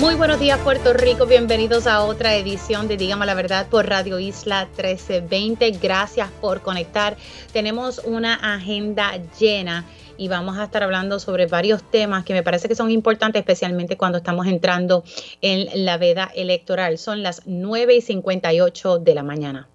Muy buenos días Puerto Rico, bienvenidos a otra edición de Dígame la Verdad por Radio Isla 1320. Gracias por conectar. Tenemos una agenda llena y vamos a estar hablando sobre varios temas que me parece que son importantes, especialmente cuando estamos entrando en la veda electoral. Son las 9 y 58 de la mañana.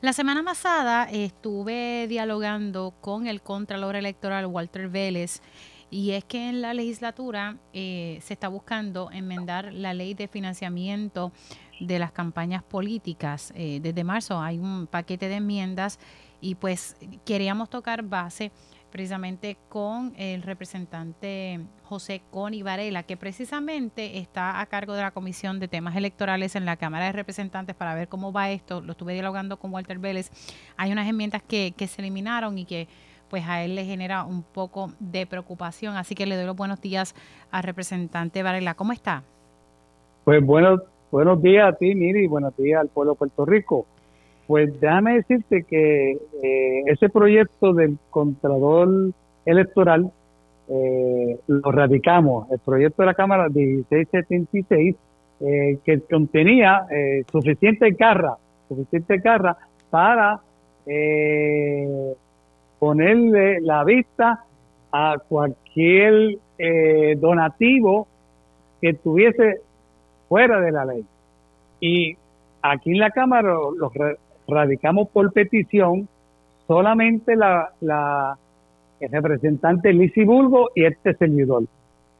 La semana pasada estuve dialogando con el Contralor Electoral Walter Vélez y es que en la legislatura eh, se está buscando enmendar la ley de financiamiento de las campañas políticas. Eh, desde marzo hay un paquete de enmiendas y pues queríamos tocar base precisamente con el representante José Coni Varela, que precisamente está a cargo de la Comisión de Temas Electorales en la Cámara de Representantes para ver cómo va esto. Lo estuve dialogando con Walter Vélez. Hay unas enmiendas que, que se eliminaron y que pues a él le genera un poco de preocupación. Así que le doy los buenos días al representante Varela. ¿Cómo está? Pues buenos, buenos días a ti, Miri, y buenos días al pueblo de Puerto Rico. Pues déjame decirte que eh, ese proyecto del Contralor Electoral eh, lo radicamos, el proyecto de la Cámara 1676, eh, que contenía eh, suficiente carga, suficiente carga para eh, ponerle la vista a cualquier eh, donativo que estuviese fuera de la ley. Y aquí en la Cámara los radicamos por petición solamente la, la el representante Lisi Bulgo y este servidor.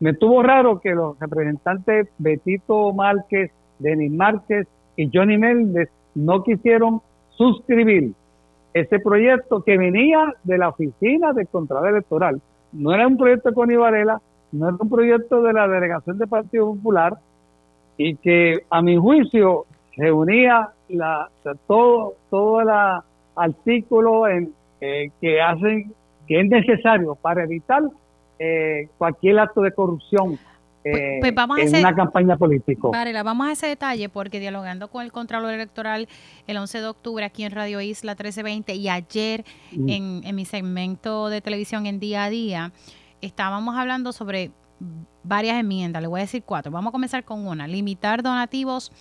Me estuvo raro que los representantes Betito Márquez, Denis Márquez y Johnny Méndez no quisieron suscribir ese proyecto que venía de la oficina del Contralor Electoral. No era un proyecto con Ibarela, no era un proyecto de la delegación del Partido Popular y que a mi juicio reunía la, todo, todo el artículo en, eh, que hacen que es necesario para evitar eh, cualquier acto de corrupción eh, pues vamos en una campaña política. Varela, vamos a ese detalle porque dialogando con el Contralor Electoral el 11 de octubre aquí en Radio Isla 1320 y ayer mm. en, en mi segmento de televisión en día a día, estábamos hablando sobre varias enmiendas, le voy a decir cuatro. Vamos a comenzar con una, limitar donativos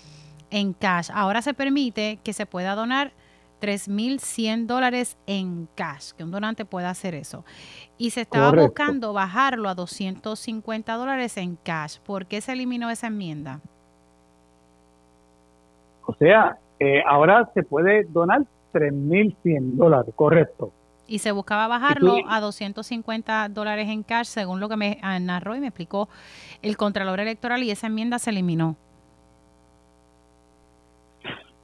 en cash. Ahora se permite que se pueda donar 3.100 dólares en cash, que un donante pueda hacer eso. Y se estaba buscando bajarlo a 250 dólares en cash. ¿Por qué se eliminó esa enmienda? O sea, eh, ahora se puede donar 3.100 dólares, correcto. Y se buscaba bajarlo a 250 dólares en cash, según lo que me narró y me explicó el Contralor Electoral, y esa enmienda se eliminó.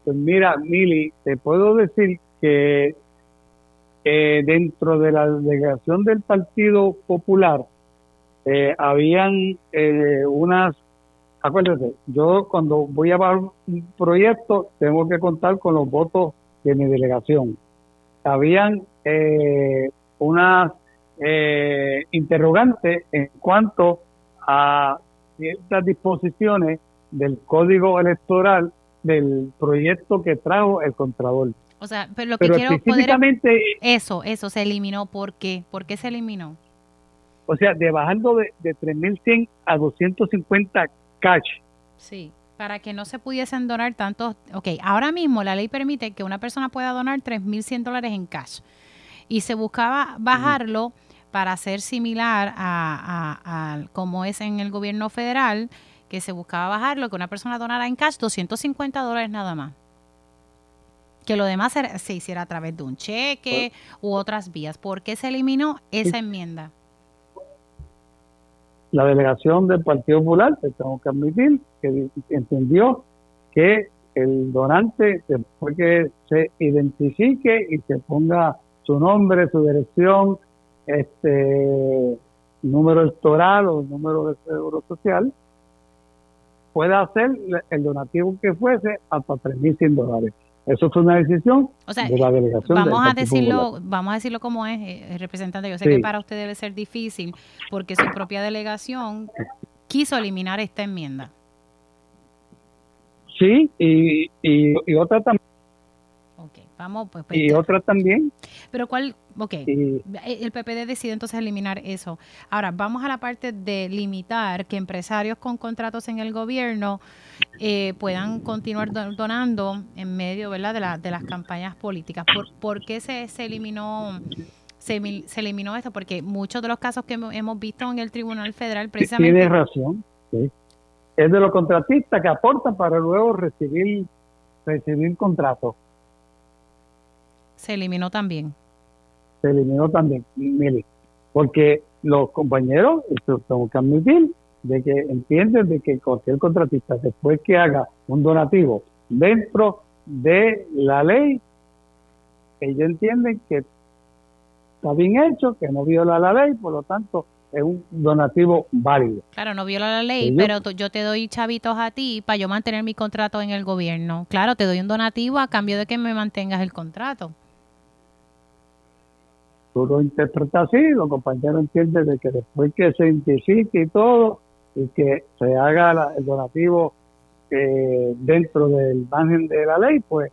Pues mira, Mili, te puedo decir que eh, dentro de la delegación del Partido Popular eh, habían eh, unas, acuérdate, yo cuando voy a un proyecto tengo que contar con los votos de mi delegación. Habían unas interrogantes en cuanto a ciertas disposiciones del código electoral del proyecto que trajo el Contralor. O sea, pero lo que quiero específicamente, Eso, eso se eliminó. ¿Por qué? ¿Por qué se eliminó? O sea, de bajando de, de 3.100 a 250 cash. Sí, para que no se pudiesen donar tantos... Ok, ahora mismo la ley permite que una persona pueda donar 3.100 dólares en cash. Y se buscaba bajarlo para ser similar a, a, a como es en el gobierno federal, que se buscaba bajar lo que una persona donara en cash, 250 dólares nada más. Que lo demás se hiciera a través de un cheque u otras vías. ¿Por qué se eliminó esa enmienda? La delegación del Partido Popular, tengo que admitir, que entendió que el donante, después que se identifique y se ponga su nombre, su dirección, este número electoral o número de seguro social, puede hacer el donativo que fuese hasta 3.100 dólares. Eso fue una decisión de la delegación. Vamos a decirlo, vamos a decirlo como es, eh, representante. Yo sé que para usted debe ser difícil porque su propia delegación quiso eliminar esta enmienda. Sí, y, y, otra también. Vamos, pues, pues y otra también. Pero cuál, ok, eh, el PPD decide entonces eliminar eso. Ahora, vamos a la parte de limitar que empresarios con contratos en el gobierno eh, puedan continuar donando en medio ¿verdad? De, la, de las campañas políticas. ¿Por, por qué se, se eliminó se, se, eliminó esto? Porque muchos de los casos que hemos visto en el Tribunal Federal precisamente... Tiene razón, sí es de los contratistas que aportan para luego recibir recibir contratos. Se eliminó también. Se eliminó también, mire, porque los compañeros, tengo que admitir, de que entienden de que cualquier contratista, después que haga un donativo dentro de la ley, ellos entienden que está bien hecho, que no viola la ley, por lo tanto es un donativo válido. Claro, no viola la ley, pero yo te doy chavitos a ti para yo mantener mi contrato en el gobierno. Claro, te doy un donativo a cambio de que me mantengas el contrato. Tú lo interpretas así, los compañeros entienden de que después que se identifique y todo, y que se haga el donativo eh, dentro del margen de la ley, pues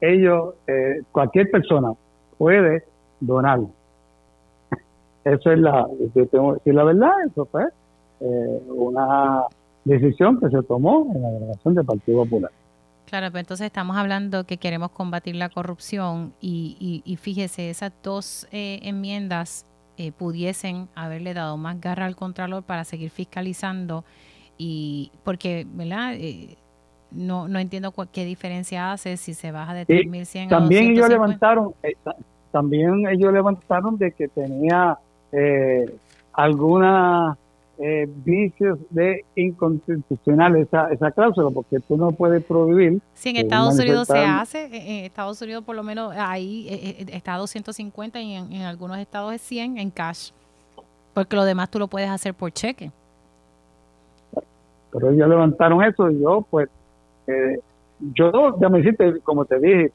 ellos, eh, cualquier persona puede donar eso es la, yo tengo que decir la verdad, eso fue eh, una decisión que se tomó en la delegación del Partido Popular. Claro, pero entonces estamos hablando que queremos combatir la corrupción y, y, fíjese, esas dos eh, enmiendas eh, pudiesen haberle dado más garra al Contralor para seguir fiscalizando y porque, ¿verdad? no, no entiendo qué diferencia hace si se baja de 3.100 a También ellos levantaron, también ellos levantaron de que tenía eh, alguna eh, vicios de inconstitucional esa, esa cláusula, porque tú no puedes prohibir. Si en Estados Unidos se hace, en Estados Unidos por lo menos ahí eh, eh, está 250 y en, en, algunos estados es 100 en cash, porque lo demás tú lo puedes hacer por cheque. Pero ellos levantaron eso y yo, pues, eh, yo, ya me hiciste, como te dije,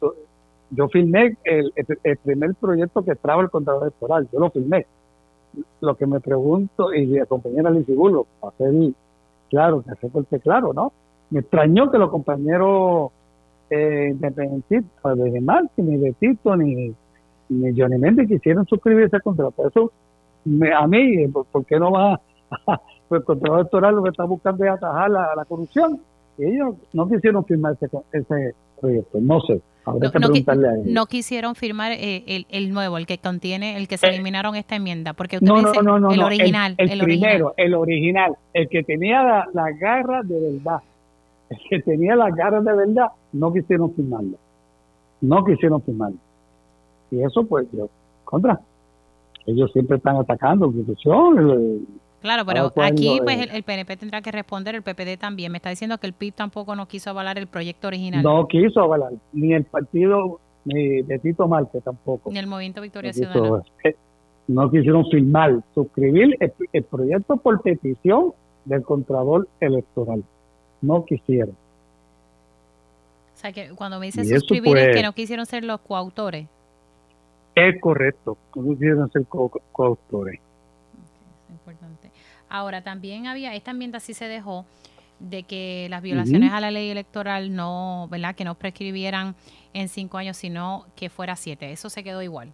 yo filmé el, el, primer proyecto que traba el contrato electoral, yo lo filmé lo que me pregunto, y mi compañera Lizy Bullo, para ser claro, que hace fuerte claro, ¿no? Me extrañó que los compañeros eh, de ni de Tito, ni, ni Johnny Méndez quisieron suscribirse al contrato. Eso, me, a mí, ¿por, qué no va? pues el contrato electoral lo que está buscando es atajar la, la corrupción. Y ellos no quisieron firmar ese, ese proyecto, no sé no, quisieron firmar eh, el, nuevo, el que contiene, el que se eh, eliminaron esta enmienda, porque usted no, dice no, no, el original. El, primero, el original, el que tenía la, la, garra de verdad, el que tenía la garra de verdad, no quisieron firmarlo. No quisieron firmarlo. Y eso, pues, yo, contra. Ellos siempre están atacando la institución, Claro, pero aquí pues el, PNP tendrá que responder, el PPD también. Me está diciendo que el PIB tampoco no quiso avalar el proyecto original. No quiso avalar, ni el partido ni de Tito Marte tampoco. Ni el Movimiento Victoria Ciudadana. Eh, no quisieron firmar, suscribir el, proyecto por petición del Contralor Electoral. No quisieron. O sea, que cuando me dice suscribir es que no quisieron ser los coautores. Es correcto, no quisieron ser coautores. Ahora, también había, esta enmienda sí se dejó de que las violaciones a la ley electoral no, ¿verdad? Que no prescribieran en cinco años, sino que fuera siete. Eso se quedó igual.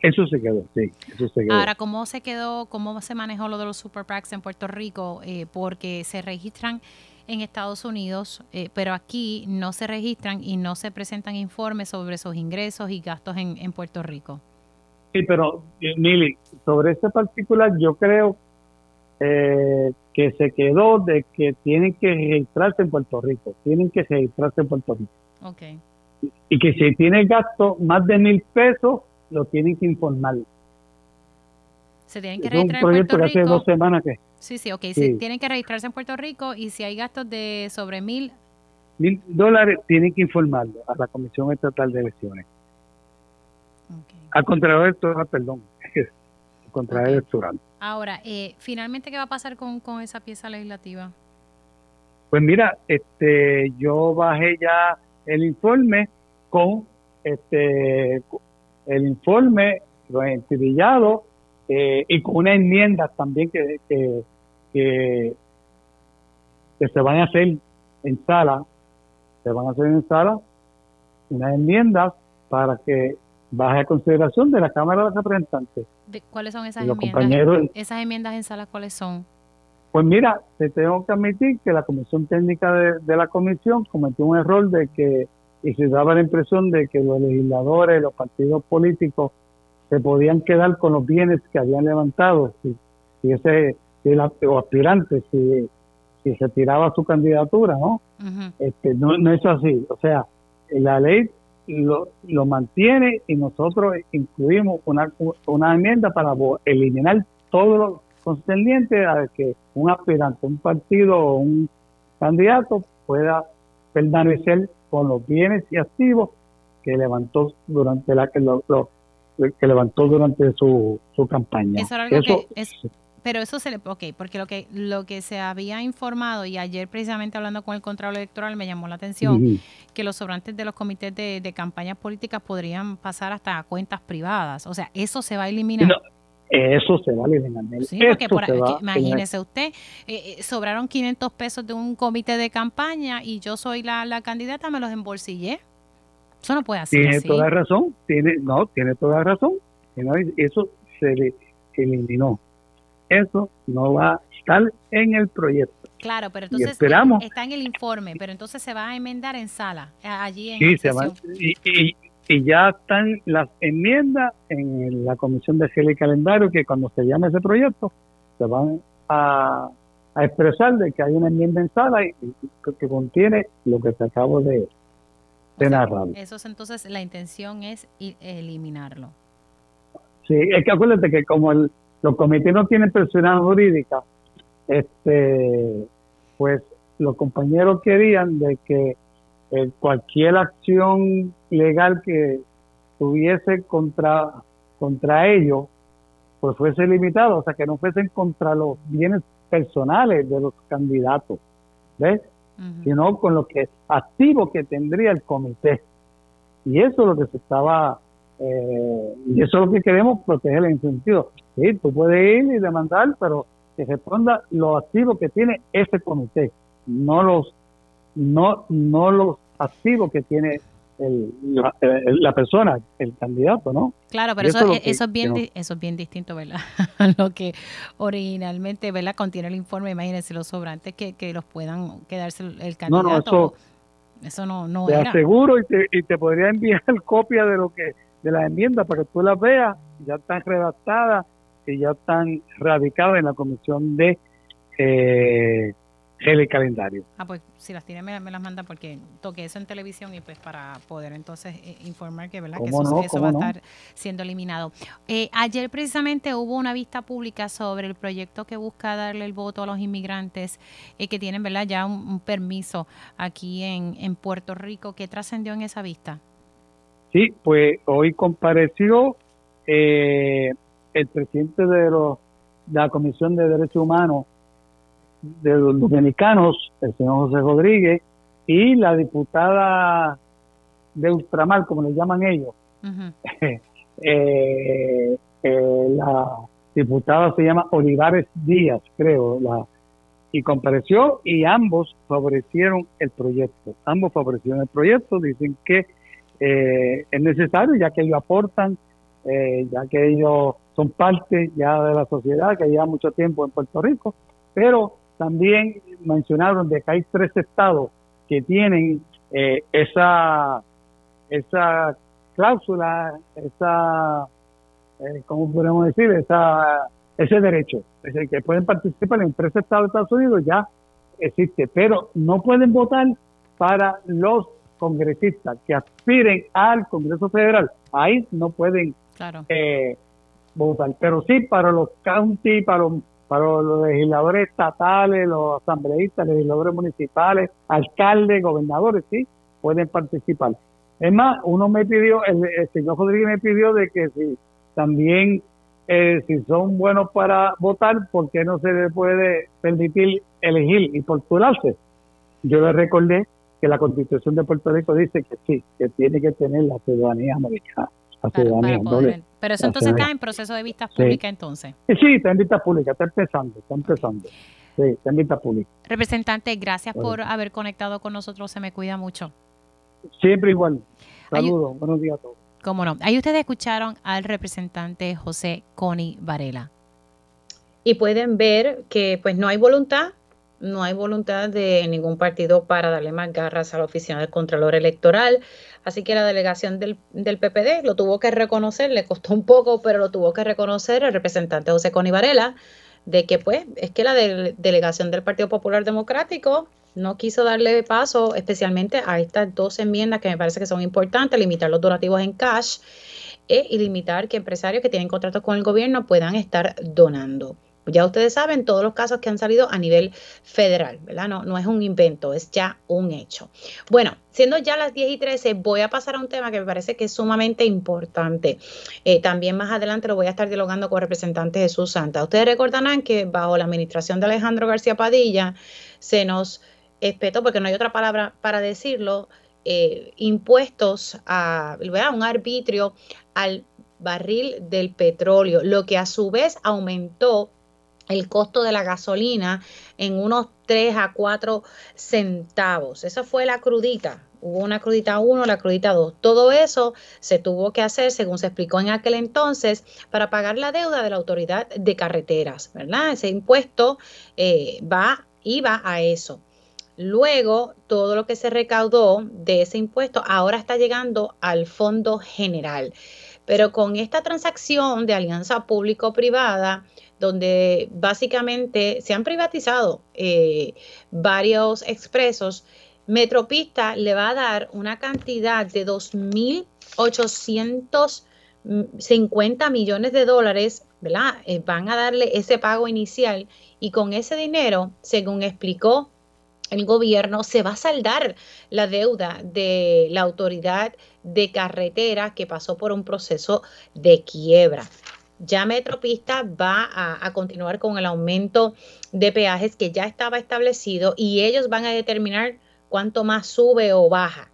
Eso se quedó, sí, eso se quedó. Ahora, ¿cómo se quedó, cómo se manejó lo de los super PACs en Puerto Rico? Eh, porque se registran en Estados Unidos, eh, pero aquí no se registran y no se presentan informes sobre esos ingresos y gastos en, en Puerto Rico. Sí, pero, eh, Mili, sobre este particular, yo creo eh, que se quedó de que tienen que registrarse en Puerto Rico, tienen que registrarse en Puerto Rico. Okay. Y, que si tiene gasto más de mil pesos, lo tienen que informar. Se tienen que registrar en Puerto Rico. Que hace dos semanas que. Sí, sí, ok. Sí. tienen que registrarse en Puerto Rico y si hay gastos de sobre mil. Mil dólares, tienen que informarlo a la Comisión Estatal de Elecciones. Okay. Al contrario electoral, perdón. Al contrario electoral. Ahora, eh, finalmente, ¿qué va a pasar con, esa pieza legislativa? Pues mira, este, yo bajé ya el informe con este el informe entidillado eh, y con una enmienda también que, que, que, se van a hacer en sala, se van a hacer en sala unas enmiendas para que baje a consideración de la Cámara de Representantes. ¿Cuáles son esas enmiendas? ¿Esas enmiendas en sala cuáles son? Pues mira, te tengo que admitir que la Comisión Técnica de, la Comisión cometió un error de que, y se daba la impresión de que los legisladores, los partidos políticos, se podían quedar con los bienes que habían levantado si, si ese si el, o aspirante si, si se tiraba su candidatura, ¿no? este, no, no es así. O sea, la ley lo, lo mantiene y nosotros incluimos una, una enmienda para eliminar todos los concerniente a que un aspirante, un partido o un candidato pueda permanecer con los bienes y activos que levantó durante la que lo, que levantó durante su, su campaña. Eso, pero eso se le ok, porque lo que lo que se había informado y ayer precisamente hablando con el Contralor Electoral me llamó la atención que los sobrantes de los comités de, de campañas políticas podrían pasar hasta cuentas privadas, o sea, eso se va a eliminar. Eso se va a eliminar. Sí, porque imagínese usted, eh, eh, sobraron 500 pesos de un comité de campaña y yo soy la, la candidata, me los embolsillé. Eso no puede hacer Tiene toda razón, tiene, no, tiene toda razón. Eso se eliminó. Eso no va a estar en el proyecto. Claro, pero entonces esperamos, está en el informe, pero entonces se va a enmendar en sala, allí en sí, se va, y, y ya están las enmiendas en la Comisión de Gel y Calendario que cuando se llame ese proyecto se van a, expresar de que hay una enmienda en sala y, que, contiene lo que se acabo de, narrar. Eso es entonces la intención es eliminarlo. Sí, es que acuérdate que como el, los comités no tienen personalidad jurídica, este, pues los compañeros querían de que eh, cualquier acción legal que tuviese contra, contra ellos, pues fuese limitado, o sea, que no fuesen contra los bienes personales de los candidatos, ¿ves? Sino con lo que activo que tendría el comité. Y eso es lo que se estaba, eh, y eso es lo que queremos proteger en sentido. Sí, tú puedes ir y demandar, pero que responda lo activo que tiene ese comité, no los, no, no los activo que tiene el, la, persona, el candidato, ¿no? Claro, pero eso, eso, es bien, eso es bien distinto, ¿verdad? lo que originalmente, ¿verdad? Contiene el informe, imagínense los sobrantes que, que los puedan quedarse el candidato. No, no, eso, eso no, no te aseguro y te, y te podría enviar copia de lo que de las enmiendas para que tú las veas, ya están redactadas y ya están radicadas en la comisión de eh, el calendario. Ah, pues si las tiene me, las manda porque toqué eso en televisión y pues para poder entonces eh, informar que, ¿verdad? que eso, va a estar siendo eliminado. Eh, ayer precisamente hubo una vista pública sobre el proyecto que busca darle el voto a los inmigrantes eh, que tienen ¿verdad? ya un, permiso aquí en, en Puerto Rico. ¿Qué trascendió en esa vista? Sí, pues hoy compareció el presidente de, los, de la Comisión de Derechos Humanos de los dominicanos, el señor José Rodríguez, y la diputada de Ultramar, como le llaman ellos. Eh, eh, la diputada se llama Olivares Díaz, creo, la, y compareció y ambos favorecieron el proyecto. Ambos favorecieron el proyecto, dicen que eh, es necesario ya que ellos aportan, ya que ellos son parte ya de la sociedad que lleva mucho tiempo en Puerto Rico, pero también mencionaron de que hay tres estados que tienen eh, esa esa cláusula, esa, eh, ¿cómo podemos decir? Esa, ese derecho. Es decir, que pueden participar en tres estados de Estados Unidos, ya existe, pero no pueden votar para los congresistas que aspiren al Congreso Federal. Ahí no pueden eh, votar, pero sí para los county, para los para los legisladores estatales, los asambleístas, legisladores municipales, alcaldes, gobernadores, sí, pueden participar. Es más, uno me pidió, el, señor Rodríguez me pidió de que si también, eh, si son buenos para votar, ¿por qué no se les puede permitir elegir y postularse? yo le recordé que la constitución de Puerto Rico dice que sí, que tiene que tener la ciudadanía americana. La ciudadanía, pero eso entonces está en proceso de vista pública entonces. Sí, está en vista pública, está empezando, está empezando. Sí, está en vista pública. Representante, gracias por haber conectado con nosotros, se me cuida mucho. Siempre igual. Saludos, buenos días a todos. Cómo no. Ahí ustedes escucharon al representante José Coni Varela. Y pueden ver que pues no hay voluntad no hay voluntad de ningún partido para darle más garras a la oficina del Contralor Electoral. Así que la delegación del, del, PPD lo tuvo que reconocer, le costó un poco, pero lo tuvo que reconocer el representante José Coni Varela, de que pues es que la delegación del Partido Popular Democrático no quiso darle paso especialmente a estas dos enmiendas que me parece que son importantes, limitar los donativos en cash eh, y limitar que empresarios que tienen contratos con el gobierno puedan estar donando. Ya ustedes saben todos los casos que han salido a nivel federal, ¿verdad? No, no es un invento, es ya un hecho. Bueno, siendo ya las 10 y 13, voy a pasar a un tema que me parece que es sumamente importante. Eh, también más adelante lo voy a estar dialogando con representantes de Jesús Santa. Ustedes recordarán que bajo la administración de Alejandro García Padilla se nos espetó, porque no hay otra palabra para decirlo, eh, impuestos a un arbitrio al barril del petróleo, lo que a su vez aumentó el costo de la gasolina en unos 3 a 4 centavos. Esa fue la crudita. Hubo una crudita 1, la crudita 2. Todo eso se tuvo que hacer, según se explicó en aquel entonces, para pagar la deuda de la autoridad de carreteras, ¿verdad? Ese impuesto eh, va, iba a eso. Luego, todo lo que se recaudó de ese impuesto ahora está llegando al fondo general. Pero con esta transacción de alianza público-privada, donde básicamente se han privatizado eh, varios expresos, Metropista le va a dar una cantidad de 2.850 millones de dólares, ¿verdad? Eh, van a darle ese pago inicial y con ese dinero, según explicó el gobierno, se va a saldar la deuda de la autoridad de carretera que pasó por un proceso de quiebra ya Metropista va a, continuar con el aumento de peajes que ya estaba establecido y ellos van a determinar cuánto más sube o baja.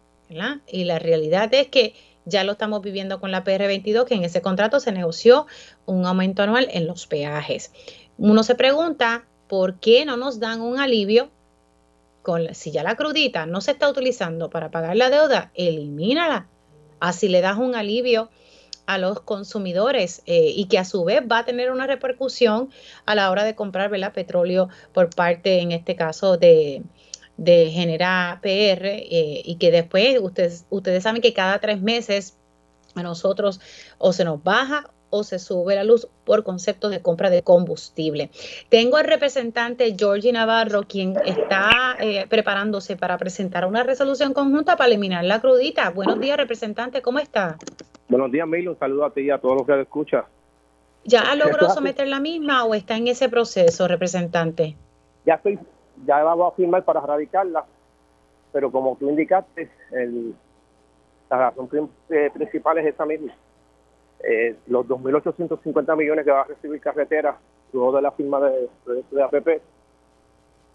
Y la realidad es que ya lo estamos viviendo con la PR22, que en ese contrato se negoció un aumento anual en los peajes. Uno se pregunta, ¿por qué no nos dan un alivio? Con, si ya la crudita no se está utilizando para pagar la deuda, elimínala. Así le das un alivio a los consumidores eh, y que a su vez va a tener una repercusión a la hora de comprar petróleo por parte, en este caso, de, de Genera PR eh, y que después ustedes, ustedes saben que cada tres meses a nosotros o se nos baja o se sube la luz por concepto de compra de combustible. Tengo al representante Georgie Navarro, quien está eh, preparándose para presentar una resolución conjunta para eliminar la crudita. Buenos días, representante, ¿cómo está? Buenos días, Milo. Un saludo a ti y a todos los que escuchan. ¿Ya logró someter la misma o está en ese proceso, representante? Ya estoy, ya la voy a firmar para radicarla, pero como tú indicaste, el, la razón eh, principal es esa misma. Eh, los 2.850 millones que va a recibir carretera luego de la firma de, de APP,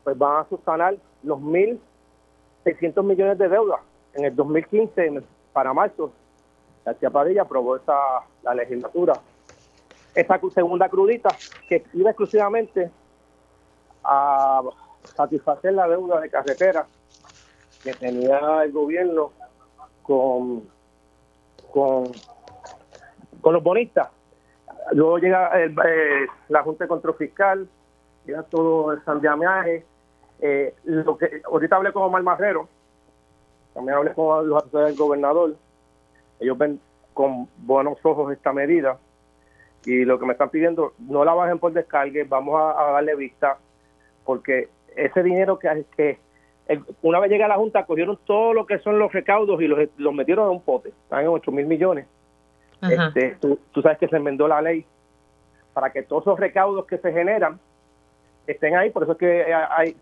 pues van a subsanar los 1.600 millones de deuda. En el 2015, para marzo, García Padilla aprobó esa, la legislatura. Esta segunda crudita que iba exclusivamente a satisfacer la deuda de carretera que tenía el gobierno con, con, con los bonistas. Luego llega eh, la Junta de Control Fiscal, llega todo el sandiameaje. Eh, lo que, ahorita hablé con Omar Marrero, también hablé con los asesores del gobernador, ellos ven con buenos ojos esta medida y lo que me están pidiendo, no la bajen por descargue, vamos a, darle vista, porque ese dinero que, que una vez llega la Junta, cogieron todo lo que son los recaudos y los, los metieron en un pote, están en 8 mil millones. Este, tú, sabes que se enmendó la ley para que todos esos recaudos que se generan estén ahí, por eso es que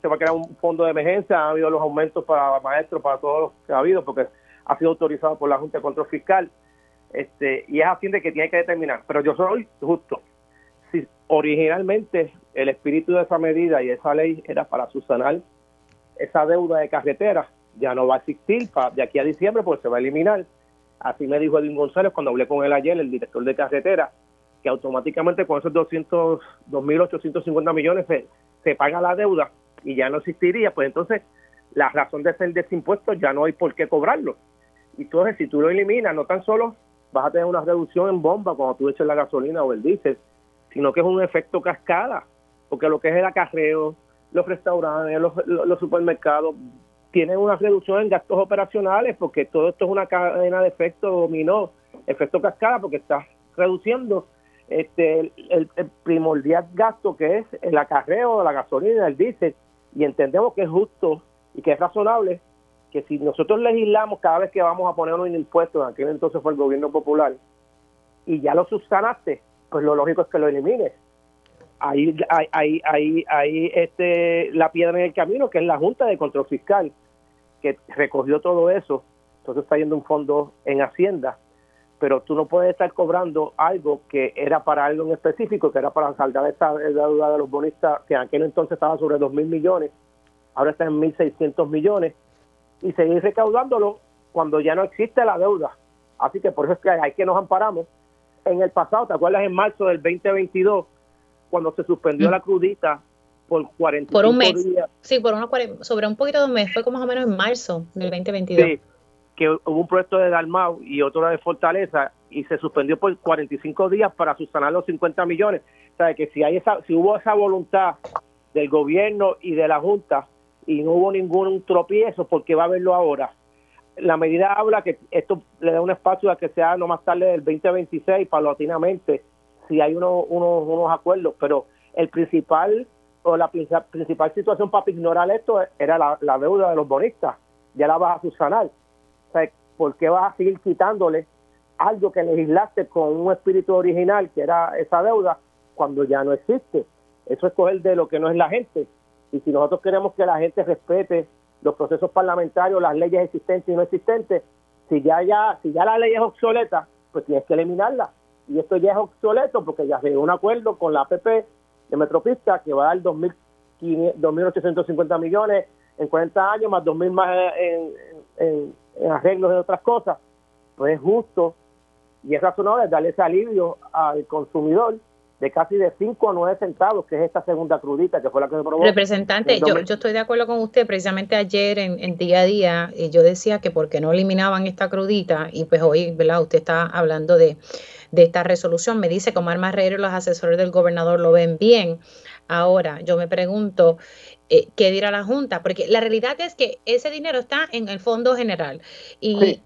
se va a crear un fondo de emergencia, ha habido los aumentos para maestros, para todos los que ha habido, porque ha sido autorizado por la Junta de Control Fiscal este, y es Hacienda que tiene que determinar. Pero yo soy justo. Si originalmente el espíritu de esa medida y esa ley era para subsanar esa deuda de carretera ya no va a existir de aquí a diciembre porque se va a eliminar. Así me dijo Edwin González cuando hablé con él ayer, el director de carretera, que automáticamente con esos 200, 2.850 millones se, paga la deuda y ya no existiría. Pues entonces la razón de ser de ese ya no hay por qué cobrarlo. Y entonces si tú lo eliminas, no tan solo vas a tener una reducción en bomba cuando tú eches la gasolina o el diésel, sino que es un efecto cascada, porque lo que es el acarreo, los restaurantes, los, supermercados, tienen una reducción en gastos operacionales porque todo esto es una cadena de efecto dominó, efecto cascada, porque está reduciendo este el, primordial gasto que es el acarreo, la gasolina, el diésel, y entendemos que es justo y que es razonable que si nosotros legislamos cada vez que vamos a poner un impuesto, en aquel entonces fue el gobierno popular, y ya lo subsanaste, pues lo lógico es que lo elimines. Ahí hay, hay, hay, este, la piedra en el camino, que es la Junta de Control Fiscal, que recogió todo eso. Entonces está yendo un fondo en Hacienda, pero tú no puedes estar cobrando algo que era para algo en específico, que era para saldar esta deuda de los bonistas, que en aquel entonces estaba sobre 2 mil millones, ahora está en 1.600 millones, y seguir recaudándolo cuando ya no existe la deuda. Así que por eso es que hay que nos amparamos. En el pasado, ¿te acuerdas? En marzo del 2022, cuando se suspendió la crudita por 45 por un mes. días. Sí, por una, sobre un poquito de un mes, fue como más o menos en marzo del 2022. Sí, que hubo un proyecto de Dalmau y otro de Fortaleza y se suspendió por 45 días para subsanar los 50 millones. O sea, que si, hay esa, si hubo esa voluntad del gobierno y de la Junta y no hubo ningún tropiezo, porque va a haberlo ahora? La medida habla que esto le da un espacio a que sea no más tarde del 2026, paulatinamente, si hay unos, unos acuerdos, pero el principal o la principal situación para ignorar esto era la, deuda de los bonistas. Ya la vas a subsanar. O sea, ¿por qué vas a seguir quitándole algo que legislaste con un espíritu original, que era esa deuda, cuando ya no existe? Eso es coger de lo que no es la gente. Y si nosotros queremos que la gente respete los procesos parlamentarios, las leyes existentes y no existentes, si ya, ya, si ya la ley es obsoleta, pues tienes que eliminarla y esto ya es obsoleto porque ya se dio un acuerdo con la APP de Metropista que va a dar 2.850 millones en 40 años, más 2.000 más en, en, en arreglos de otras cosas. Pues es justo y es razonable darle ese alivio al consumidor de casi de 5 a 9 centavos, que es esta segunda crudita que fue la que se probó. Representante, yo, yo estoy de acuerdo con usted, precisamente ayer en, en día a día, eh, yo decía que porque no eliminaban esta crudita, y pues hoy, ¿verdad? Usted está hablando de, de esta resolución, me dice que Omar Marrero y los asesores del gobernador lo ven bien. Ahora, yo me pregunto, eh, qué dirá la Junta, porque la realidad es que ese dinero está en el Fondo General y,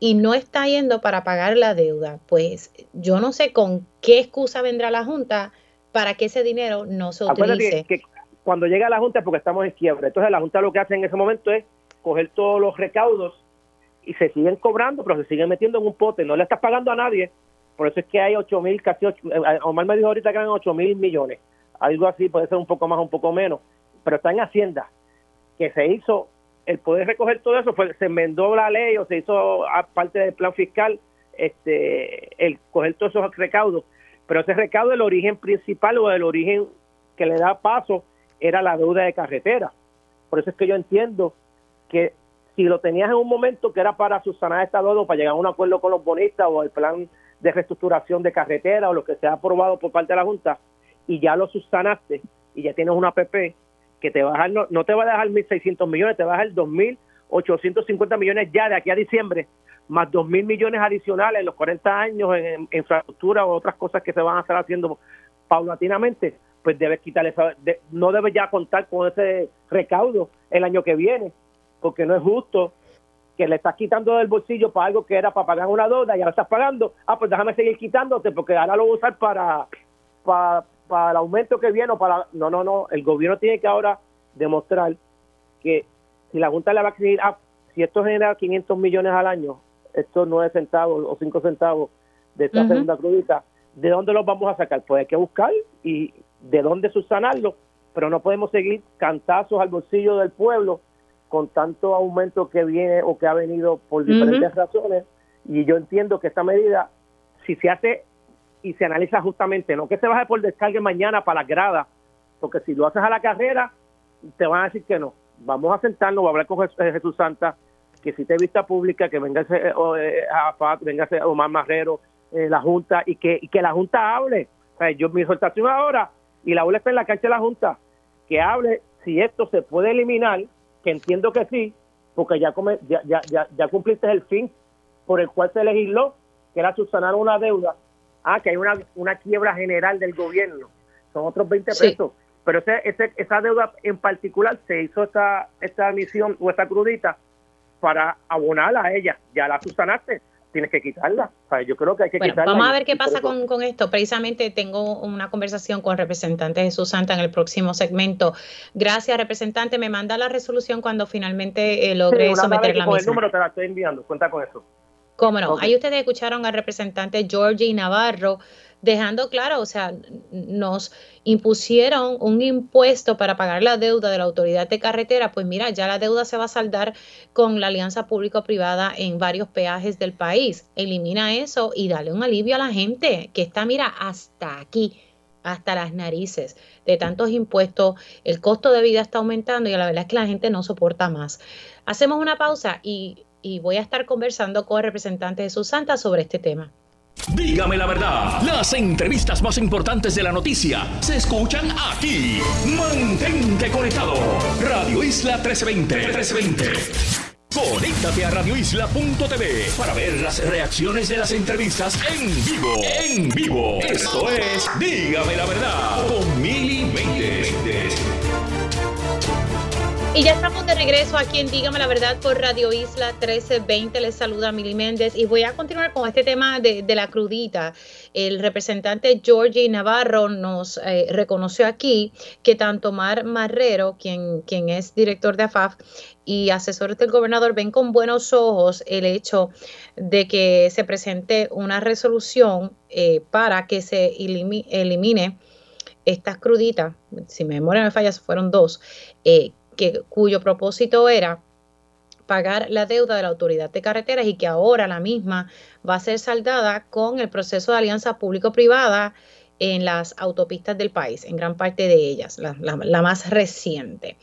y, no está yendo para pagar la deuda. Pues yo no sé con qué excusa vendrá la Junta para que ese dinero no se utilice. Que, cuando llega la Junta es porque estamos en quiebra. Entonces la Junta lo que hace en ese momento es coger todos los recaudos y se siguen cobrando, pero se siguen metiendo en un pote. No le estás pagando a nadie. Por eso es que hay 8 mil, casi 8, eh, Omar me dijo ahorita que eran 8 mil millones. Algo así, puede ser un poco más, un poco menos pero está en Hacienda, que se hizo, el poder recoger todo eso, fue, se enmendó la ley o se hizo parte del plan fiscal, este, el coger todos esos recaudos, pero ese recaudo, el origen principal o el origen que le da paso era la deuda de carretera. Por eso es que yo entiendo que si lo tenías en un momento que era para subsanar esta deuda, para llegar a un acuerdo con los bonistas o el plan de reestructuración de carretera o lo que sea aprobado por parte de la Junta, y ya lo subsanaste y ya tienes una PP, que te va a dejar, no, te va a dejar 1.600 millones, te va a dejar 2.850 millones ya de aquí a diciembre, más 2.000 millones adicionales en los 40 años en, infraestructura o otras cosas que se van a estar haciendo paulatinamente, pues debes quitarle esa, no debes ya contar con ese recaudo el año que viene, porque no es justo que le estás quitando del bolsillo para algo que era para pagar una deuda y ahora estás pagando, ah, pues déjame seguir quitándote porque ahora lo voy a usar para, para, para el aumento que viene o para... No, no, no, el gobierno tiene que ahora demostrar que si la Junta le va a exigir, ah, si esto genera 500 millones al año, estos 9 centavos o 5 centavos de esta segunda crudita, ¿de dónde los vamos a sacar? Pues hay que buscar y de dónde subsanarlo, pero no podemos seguir cantazos al bolsillo del pueblo con tanto aumento que viene o que ha venido por diferentes razones. Y yo entiendo que esta medida, si se hace y se analiza justamente, no que se baje por descargue mañana para las gradas, porque si lo haces a la carrera, te van a decir que no. vamos a sentarnos, voy a hablar con eh, Jesús, Santa, que si te vista pública, que venga ese, eh, venga ese Omar Marrero, la Junta, y que, y que la Junta hable. O sea, yo mi exhortación ahora, y la bola está en la cancha de la Junta, que hable si esto se puede eliminar, que entiendo que sí, porque ya, ya, ya, ya, ya cumpliste el fin por el cual se legisló, que era subsanar una deuda. Ah, que hay una, una quiebra general del gobierno. Son otros 20 pesos. Pero ese, ese, esa deuda en particular se hizo esta, esta misión o esta crudita para abonarla a ella. Ya la subsanaste tienes que quitarla. yo creo que hay que bueno, Vamos a ver qué pasa con, con, esto. Precisamente tengo una conversación con representante Jesús Santa en el próximo segmento. Gracias, representante. Me manda la resolución cuando finalmente eh, logre someter la misma. el número te la estoy enviando. Cuenta con eso. Cómo no. Ahí ustedes escucharon al representante Georgie Navarro dejando claro, o sea, nos impusieron un impuesto para pagar la deuda de la autoridad de carretera, pues mira, ya la deuda se va a saldar con la alianza público-privada en varios peajes del país. Elimina eso y dale un alivio a la gente que está, mira, hasta aquí hasta las narices de tantos impuestos, el costo de vida está aumentando y la verdad es que la gente no soporta más. Hacemos una pausa y y voy a estar conversando con el representante de Susanta sobre este tema. Dígame la verdad, las entrevistas más importantes de la noticia se escuchan aquí. Mantente conectado. Radio Isla 1320. 1320. Conéctate a radioisla.tv para ver las reacciones de las entrevistas en vivo. En vivo. Esto es Dígame la verdad con Mili y ya estamos de regreso aquí en Dígame la Verdad por Radio Isla 1320. Les saluda Mili Méndez y voy a continuar con este tema de, la crudita. El representante Georgie Navarro nos eh, reconoció aquí que tanto Mar Marrero, quien, quien es director de AFAF, y asesores del gobernador ven con buenos ojos el hecho de que se presente una resolución eh, para que se elimine, estas cruditas, si mi memoria me falla, fueron dos, eh, que, cuyo propósito era pagar la deuda de la autoridad de carreteras y que ahora la misma va a ser saldada con el proceso de alianza público-privada en las autopistas del país, en gran parte de ellas, la, la, más reciente.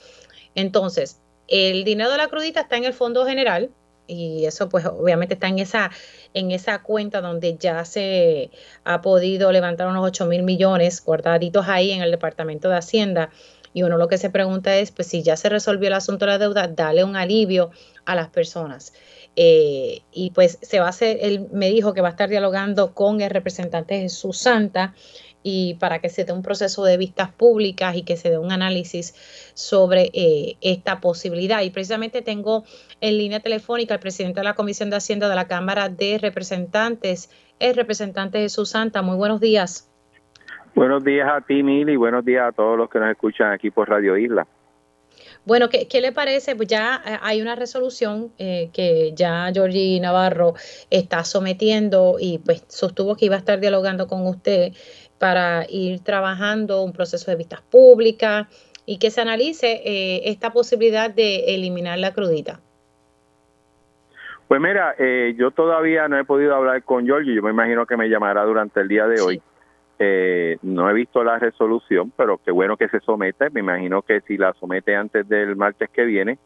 Entonces, el dinero de la crudita está en el Fondo General y eso pues obviamente está en esa, en esa cuenta donde ya se ha podido levantar unos 8 mil millones guardaditos ahí en el Departamento de Hacienda y uno lo que se pregunta es, pues si ya se resolvió el asunto de la deuda, dale un alivio a las personas. Eh, y pues se va a hacer, él me dijo que va a estar dialogando con el representante Jesús Santa y para que se dé un proceso de vistas públicas y que se dé un análisis sobre eh, esta posibilidad. Y precisamente tengo en línea telefónica al presidente de la Comisión de Hacienda de la Cámara de Representantes, el representante Jesús Santa. Muy buenos días. Buenos días a ti, Mili, y buenos días a todos los que nos escuchan aquí por Radio Isla. Bueno, ¿qué, le parece? Pues ya eh, hay una resolución eh, que ya Georgie Navarro está sometiendo y pues sostuvo que iba a estar dialogando con usted para ir trabajando un proceso de vistas públicas y que se analice eh, esta posibilidad de eliminar la crudita. Pues mira, yo todavía no he podido hablar con Georgie, yo me imagino que me llamará durante el día de hoy. Eh, no he visto la resolución, pero qué bueno que se somete. Me imagino que si la somete antes del martes que viene,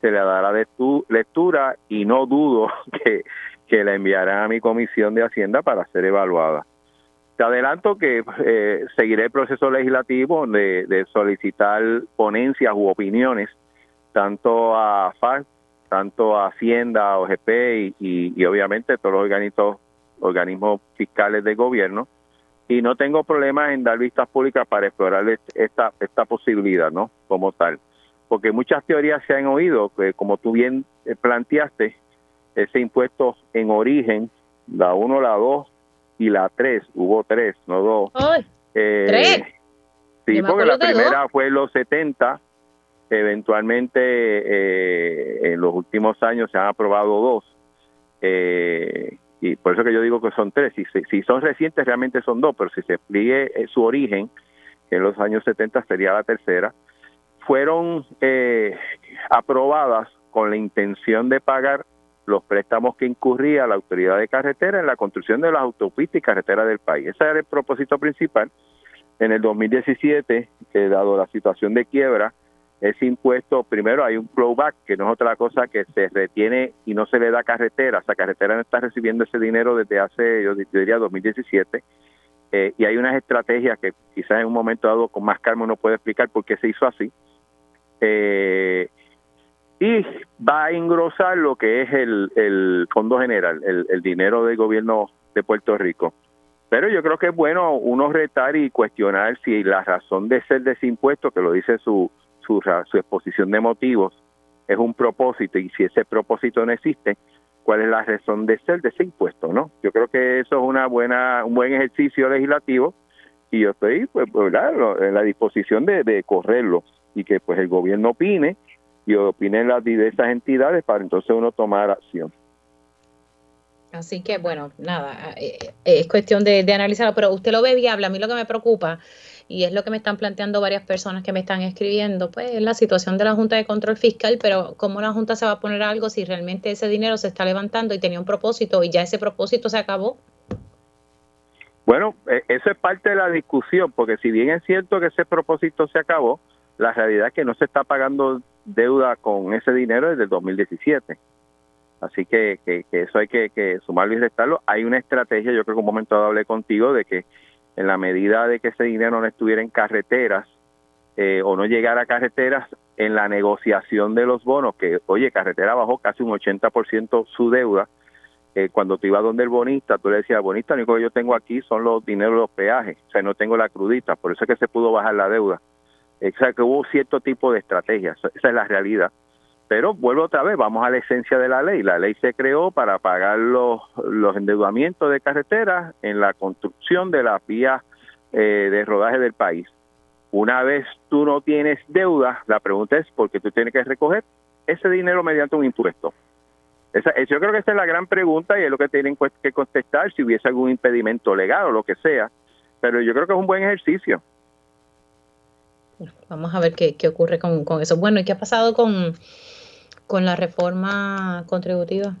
se le dará lectura y no dudo que, que la enviarán a mi comisión de Hacienda para ser evaluada. Te adelanto que eh, seguiré el proceso legislativo de, solicitar ponencias u opiniones tanto a FARC, tanto a Hacienda, OGP y, y, y obviamente todos los organismos, organismos fiscales de gobierno y no tengo problema en dar vistas públicas para explorar esta, esta posibilidad, ¿no? Como tal. Porque muchas teorías se han oído, que como tú bien eh, planteaste, ese impuesto en origen, la 1, la 2 y la 3, hubo 3, no 2. Eh, ¿Tres? Sí, porque la primera fue en los 70, eventualmente eh, en los últimos años se han aprobado dos. Eh, y por eso que yo digo que son tres. Si, si son recientes, realmente son dos, pero si se explique eh, su origen, en los años 70 sería la tercera, fueron eh, aprobadas con la intención de pagar los préstamos que incurría la autoridad de carretera en la construcción de las autopistas y carreteras del país. Ese era el propósito principal. En el 2017, dado la situación de quiebra ese impuesto, primero hay un flowback, que no es otra cosa que se retiene y no se le da carretera. O sea, carretera no está recibiendo ese dinero desde hace, yo diría, 2017. Eh, y hay unas estrategias que quizás en un momento dado con más calma uno puede explicar por qué se hizo así. Eh, y va a engrosar lo que es el, el Fondo General, el, el dinero del gobierno de Puerto Rico. Pero yo creo que es bueno uno retar y cuestionar si la razón de ser de ese impuesto, que lo dice su, su, su exposición de motivos, es un propósito y si ese propósito no existe, cuál es la razón de ser de ese impuesto, ¿no? Yo creo que eso es una buena un buen ejercicio legislativo y yo estoy pues, en la disposición de, de correrlo y que pues el gobierno opine y opinen las diversas entidades para entonces uno tomar acción. Así que, bueno, nada, eh, eh, es cuestión de, analizarlo, pero usted lo ve viable. A mí lo que me preocupa, y es lo que me están planteando varias personas que me están escribiendo, pues es la situación de la Junta de Control Fiscal, pero ¿cómo la Junta se va a poner algo si realmente ese dinero se está levantando y tenía un propósito y ya ese propósito se acabó? Bueno, e, eso es parte de la discusión, porque si bien es cierto que ese propósito se acabó, la realidad es que no se está pagando deuda con ese dinero desde el 2017. Así que, que, eso hay que, sumarlo y restarlo. Hay una estrategia, yo creo que un momento hablé contigo, de que en la medida de que ese dinero no estuviera en carreteras eh, o no llegara a carreteras, en la negociación de los bonos, que oye, carretera bajó casi un 80% su deuda, eh, cuando tú ibas donde el bonista, tú le decías, bonista, lo único que yo tengo aquí son los dineros de los peajes, o sea, no tengo la crudita, por eso es que se pudo bajar la deuda. O sea, que hubo cierto tipo de estrategias, esa es la realidad. Pero vuelvo otra vez, vamos a la esencia de la ley. La ley se creó para pagar los, los endeudamientos de carreteras en la construcción de las vías eh, de rodaje del país. Una vez tú no tienes deuda, la pregunta es por qué tú tienes que recoger ese dinero mediante un impuesto. Esa, yo creo que esa es la gran pregunta y es lo que tienen que contestar si hubiese algún impedimento legal o lo que sea. Pero yo creo que es un buen ejercicio. Vamos a ver qué, qué ocurre con, con eso. Bueno, ¿y qué ha pasado con, con la reforma contributiva?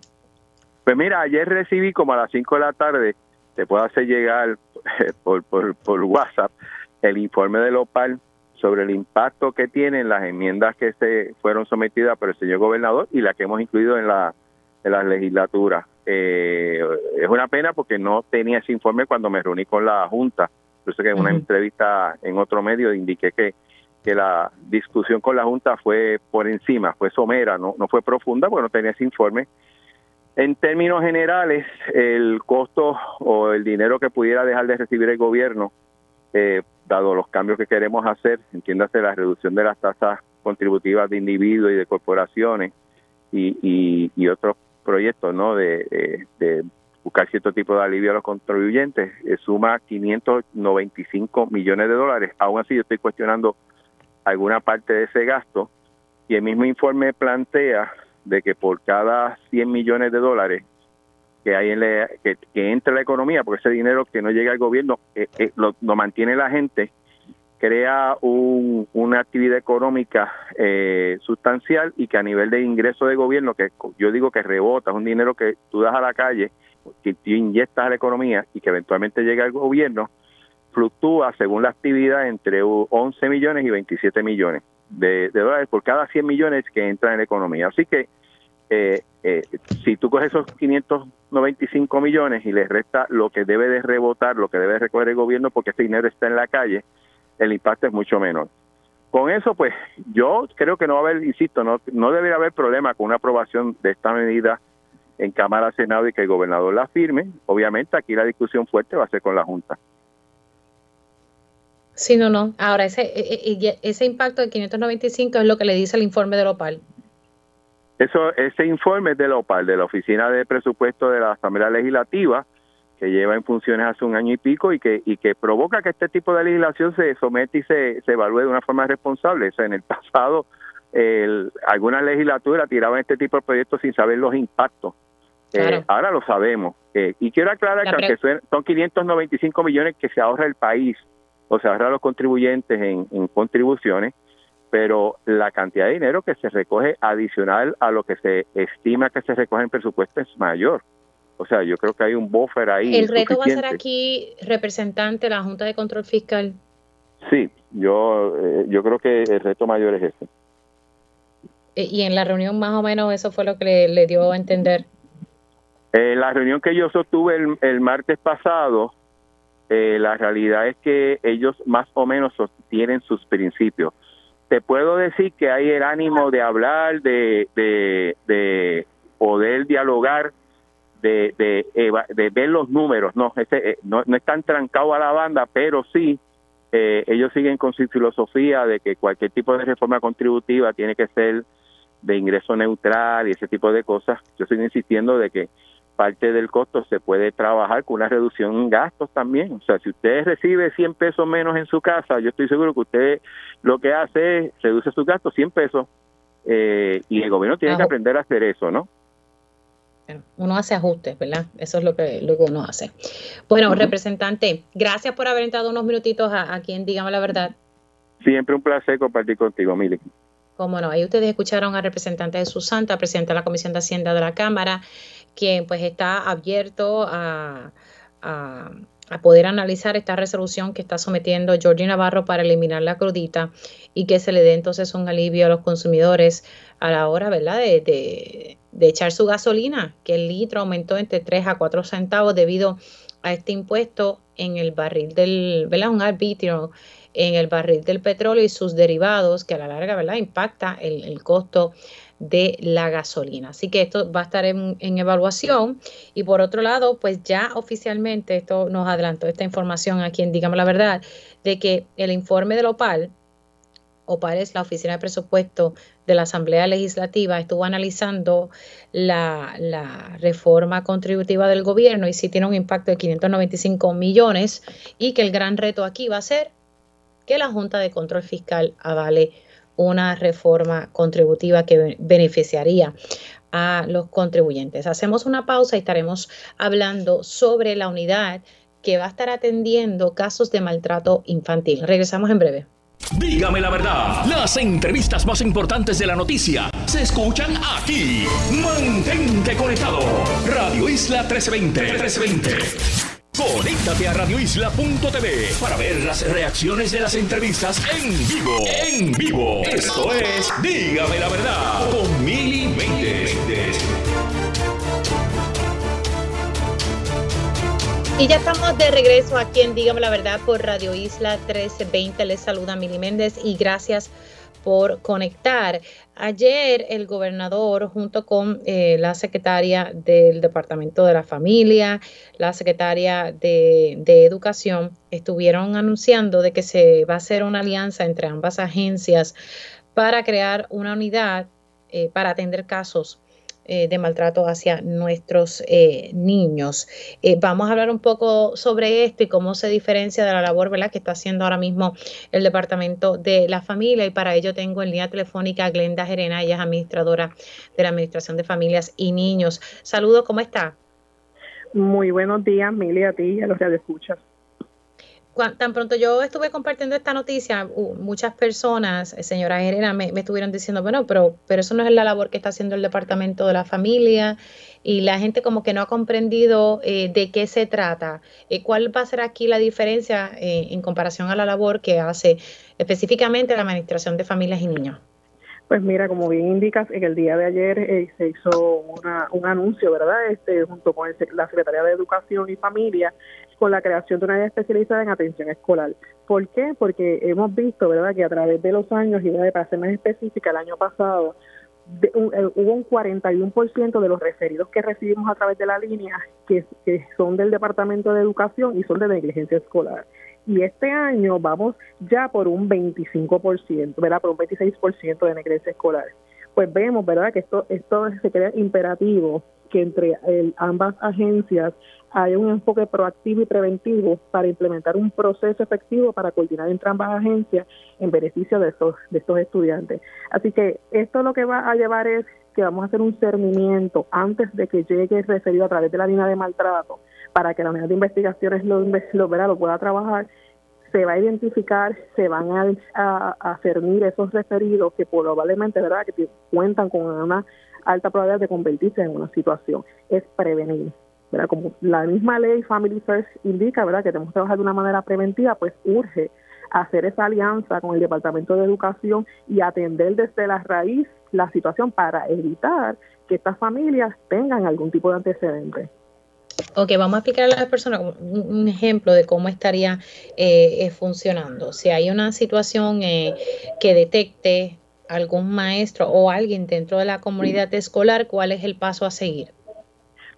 Pues mira, ayer recibí como a las 5 de la tarde, te puedo hacer llegar por, por, por WhatsApp el informe del OPAL sobre el impacto que tienen las enmiendas que se fueron sometidas por el señor gobernador y las que hemos incluido en la, en la legislatura. Eh, es una pena porque no tenía ese informe cuando me reuní con la Junta. Yo sé que en una entrevista en otro medio indiqué que que la discusión con la Junta fue por encima, fue somera, no, no fue profunda porque no tenía ese informe. En términos generales, el costo o el dinero que pudiera dejar de recibir el gobierno, eh, dado los cambios que queremos hacer, entiéndase la reducción de las tasas contributivas de individuos y de corporaciones y, otros proyectos, ¿no? De, de, buscar cierto tipo de alivio a los contribuyentes, eh, suma 595 millones de dólares. Aún así, yo estoy cuestionando alguna parte de ese gasto y el mismo informe plantea de que por cada 100 millones de dólares que hay en que, entre la economía, porque ese dinero que no llega al gobierno eh, eh, lo, mantiene la gente, crea una actividad económica eh, sustancial y que a nivel de ingreso de gobierno, que yo digo que rebota, es un dinero que tú das a la calle, que tú inyectas a la economía y que eventualmente llega al gobierno, fluctúa según la actividad entre 11 millones y 27 millones de, dólares por cada 100 millones que entran en la economía. Así que eh, eh, si tú coges esos 595 millones y le resta lo que debe de rebotar, lo que debe recoger el gobierno porque ese dinero está en la calle, el impacto es mucho menor. Con eso, pues yo creo que no va a haber, insisto, no, no debería haber problema con una aprobación de esta medida en Cámara, Senado y que el gobernador la firme. Obviamente aquí la discusión fuerte va a ser con la Junta. Sí, no, no. Ahora, ese, e, e, ese impacto de 595 es lo que le dice el informe del OPAL. Eso, ese informe es del OPAL, de la Oficina de Presupuesto de la Asamblea Legislativa, que lleva en funciones hace un año y pico y que, y que provoca que este tipo de legislación se somete y se, se evalúe de una forma responsable. O sea, en el pasado, el, algunas legislaturas tiraban este tipo de proyectos sin saber los impactos. Eh, ahora lo sabemos. Eh, y quiero aclarar que aunque son 595 millones que se ahorra el país o se ahorra a los contribuyentes en, contribuciones, pero la cantidad de dinero que se recoge adicional a lo que se estima que se recoge en presupuesto es mayor. O sea, yo creo que hay un buffer ahí. ¿El reto va a ser aquí representante de la Junta de Control Fiscal? Sí, yo, eh, yo creo que el reto mayor es ese. Eh, y en la reunión más o menos eso fue lo que le, dio a entender. Eh, la reunión que yo sostuve el, martes pasado, eh, la realidad es que ellos más o menos sostienen sus principios. Te puedo decir que hay el ánimo de hablar, de, de, poder dialogar, de, de, ver los números. No, ese, no, no están trancados a la banda, pero sí ellos siguen con su filosofía de que cualquier tipo de reforma contributiva tiene que ser de ingreso neutral y ese tipo de cosas, yo estoy insistiendo de que parte del costo se puede trabajar con una reducción en gastos también. O sea, si usted recibe 100 pesos menos en su casa, yo estoy seguro que usted lo que hace es reduce sus gastos 100 pesos eh, y el gobierno tiene que aprender a hacer eso, ¿no? Uno hace ajustes, ¿verdad? Eso es lo que, lo que uno hace. Bueno, representante, gracias por haber entrado unos minutitos a, a quien digamos la verdad. Siempre un placer compartir contigo, Mili. Cómo no, ahí ustedes escucharon al representante de Susanta, presidente de la Comisión de Hacienda de la Cámara, quien pues está abierto a, poder analizar esta resolución que está sometiendo Georgie Navarro para eliminar la crudita y que se le dé entonces un alivio a los consumidores a la hora, ¿verdad?, de, de echar su gasolina, que el litro aumentó entre 3 a 4 centavos debido a este impuesto en el barril del, ¿verdad?, un arbitrio en el barril del petróleo y sus derivados, que a la larga ¿verdad? impacta el, costo de la gasolina. Así que esto va a estar en, evaluación. Y por otro lado, pues ya oficialmente, esto nos adelantó esta información aquí en Digamos la Verdad, de que el informe del OPAL, OPAL es la Oficina de Presupuesto de la Asamblea Legislativa, estuvo analizando la, la, reforma contributiva del gobierno y sí tiene un impacto de 595 millones y que el gran reto aquí va a ser que la Junta de Control Fiscal avale una reforma contributiva que beneficiaría a los contribuyentes. Hacemos una pausa y estaremos hablando sobre la unidad que va a estar atendiendo casos de maltrato infantil. Regresamos en breve. Dígame la verdad, las entrevistas más importantes de la noticia se escuchan aquí. Mantente conectado. Radio Isla 1320. 1320. Conéctate a radioisla.tv para ver las reacciones de las entrevistas en vivo. En vivo. Esto es Dígame la verdad con Mili Y ya estamos de regreso aquí en Dígame la verdad por Radio Isla 1320. Les saluda Mili Méndez y gracias por conectar. Ayer el gobernador junto con eh, la secretaria del Departamento de la Familia, la secretaria de, Educación, estuvieron anunciando de que se va a hacer una alianza entre ambas agencias para crear una unidad eh, para atender casos eh, de maltrato hacia nuestros eh, niños. Eh, vamos a hablar un poco sobre esto y cómo se diferencia de la labor que está haciendo ahora mismo el Departamento de la Familia y para ello tengo en línea telefónica a Glenda Gerena, ella es administradora de la Administración de Familias y Niños. Saludos, ¿cómo está? Muy buenos días, Mili, a ti y a los que escuchas tan pronto yo estuve compartiendo esta noticia, muchas personas, eh, señora Herrera, me, estuvieron diciendo, bueno, pero, pero eso no es la labor que está haciendo el Departamento de la Familia y la gente como que no ha comprendido eh, de qué se trata. Eh, ¿Cuál va a ser aquí la diferencia en comparación a la labor que hace específicamente la Administración de Familias y Niños? Pues mira, como bien indicas, en el día de ayer se hizo un anuncio, ¿verdad? Este, junto con la Secretaría de Educación y Familia, con la creación de una área especializada en atención escolar. ¿Por qué? Porque hemos visto, ¿verdad?, que a través de los años, y para ser más específica, el año pasado, eh, hubo un 41% de los referidos que recibimos a través de la línea que, que son del Departamento de Educación y son de negligencia escolar. Y este año vamos ya por un 25%, ¿verdad? Por un 26% de negligencia escolar. Pues vemos, ¿verdad?, que esto, esto se crea imperativo que entre ambas agencias hay un enfoque proactivo y preventivo para implementar un proceso efectivo para coordinar entre ambas agencias en beneficio de estos, de estos estudiantes. Así que esto lo que va a llevar es que vamos a hacer un cernimiento antes de que llegue el referido a través de la línea de maltrato para que la unidad de investigaciones lo, lo, pueda trabajar se va a identificar, se van a, a, a, cernir esos referidos que probablemente, ¿verdad?, que cuentan con una alta probabilidad de convertirse en una situación. Es prevenir. Como la misma ley Family First indica, ¿verdad? Que tenemos que trabajar de una manera preventiva, pues urge hacer esa alianza con el Departamento de Educación y atender desde la raíz la situación para evitar que estas familias tengan algún tipo de antecedente. Ok, vamos a explicar a las personas un ejemplo de cómo estaría eh, eh, funcionando. Si hay una situación eh, que detecte algún maestro o alguien dentro de la comunidad escolar, ¿cuál es el paso a seguir?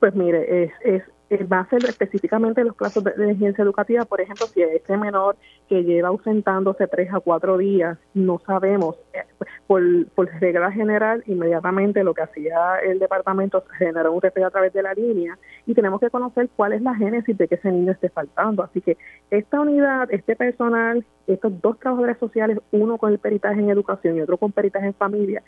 Pues mire, es, es va a ser específicamente los casos de, emergencia educativa, por ejemplo, si este menor que lleva ausentándose tres a cuatro días, no sabemos, eh, por, por regla general, inmediatamente lo que hacía el departamento generó un referido a través de la línea y tenemos que conocer cuál es la génesis de que ese niño esté faltando. Así que esta unidad, este personal, estos dos trabajadores sociales, uno con el peritaje en educación y otro con peritaje en familia,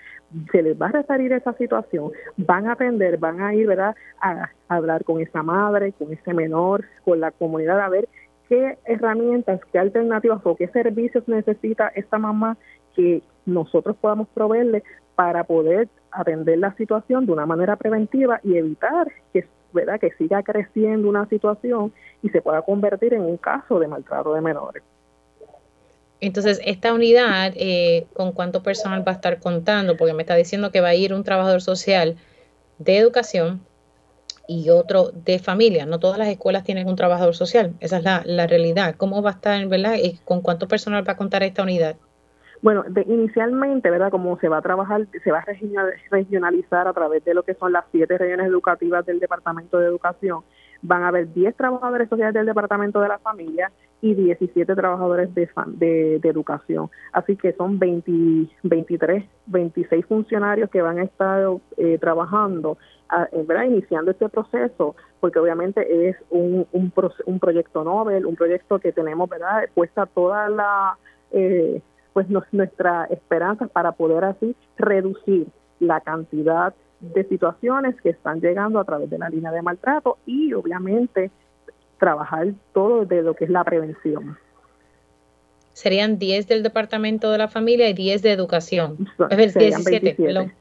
se les va a referir esa situación, van a atender, van a ir, ¿verdad?, a hablar con esa madre, con ese menor, con la comunidad, a ver qué herramientas, qué alternativas o qué servicios necesita esta mamá que nosotros podamos proveerle para poder atender la situación de una manera preventiva y evitar que ¿verdad? que siga creciendo una situación y se pueda convertir en un caso de maltrato de menores. Entonces, esta unidad, eh, ¿con cuánto personal va a estar contando? Porque me está diciendo que va a ir un trabajador social de educación y otro de familia. No todas las escuelas tienen un trabajador social. Esa es la, la realidad. ¿Cómo va a estar, verdad? ¿Y con cuánto personal va a contar esta unidad? Bueno, inicialmente, ¿verdad? Como se va a trabajar, se va a regionalizar a través de lo que son las siete regiones educativas del Departamento de Educación. Van a haber 10 trabajadores sociales del Departamento de la Familia y 17 trabajadores de, de, educación. Así que son 20, 23, 26 funcionarios que van a estar eh, trabajando, ¿verdad? Iniciando este proceso, porque obviamente es un, un, un proyecto Nobel, un proyecto que tenemos, ¿verdad? Puesta toda la... Eh, pues nuestra esperanza para poder así reducir la cantidad de situaciones que están llegando a través de la línea de maltrato y obviamente trabajar todo de lo que es la prevención. Serían 10 del Departamento de la Familia y 10 de Educación. Es decir, 17,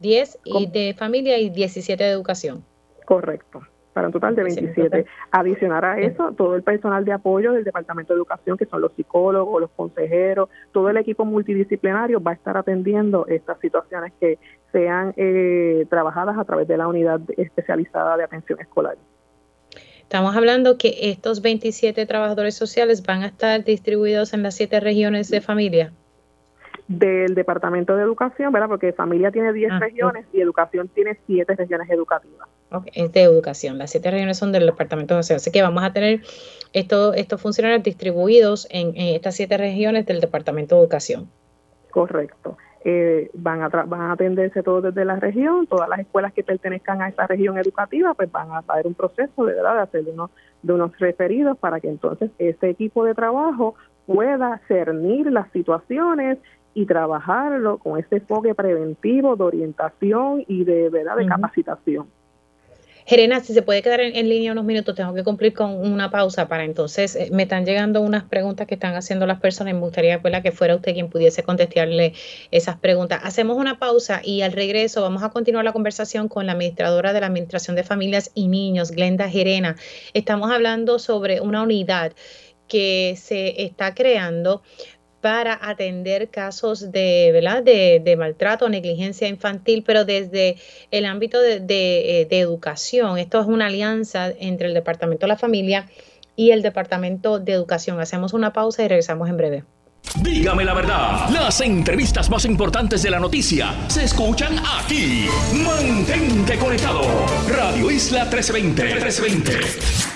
10 y de familia y 17 de educación. Correcto para un total de 27. Adicionar a eso, todo el personal de apoyo del Departamento de Educación, que son los psicólogos, los consejeros, todo el equipo multidisciplinario va a estar atendiendo estas situaciones que sean eh, trabajadas a través de la unidad especializada de atención escolar. Estamos hablando que estos 27 trabajadores sociales van a estar distribuidos en las siete regiones de familia del Departamento de Educación, ¿verdad? Porque familia tiene 10 ah, regiones y educación tiene 7 regiones educativas. Ok, es de educación. Las 7 regiones son del Departamento de Educación. Así que vamos a tener esto, estos funcionarios distribuidos en, estas 7 regiones del Departamento de Educación. Correcto. Eh, van, a van a atenderse todos desde la región, todas las escuelas que pertenezcan a esta región educativa, pues van a hacer un proceso de, ¿verdad? de hacer unos, de unos referidos para que entonces este equipo de trabajo pueda cernir las situaciones y trabajarlo con ese enfoque preventivo de orientación y de verdad de capacitación. Jerena, si se puede quedar en, línea unos minutos, tengo que cumplir con una pausa para entonces, eh, me están llegando unas preguntas que están haciendo las personas me gustaría que fuera usted quien pudiese contestarle esas preguntas. Hacemos una pausa y al regreso vamos a continuar la conversación con la administradora de la Administración de Familias y Niños, Glenda Jerena. Estamos hablando sobre una unidad que se está creando para atender casos de, ¿verdad? de, de maltrato negligencia infantil, pero desde el ámbito de, eh, de, educación. Esto es una alianza entre el Departamento de la Familia y el Departamento de Educación. Hacemos una pausa y regresamos en breve. Dígame la verdad, las entrevistas más importantes de la noticia se escuchan aquí. Mantente conectado. Radio Isla 1320. 1320.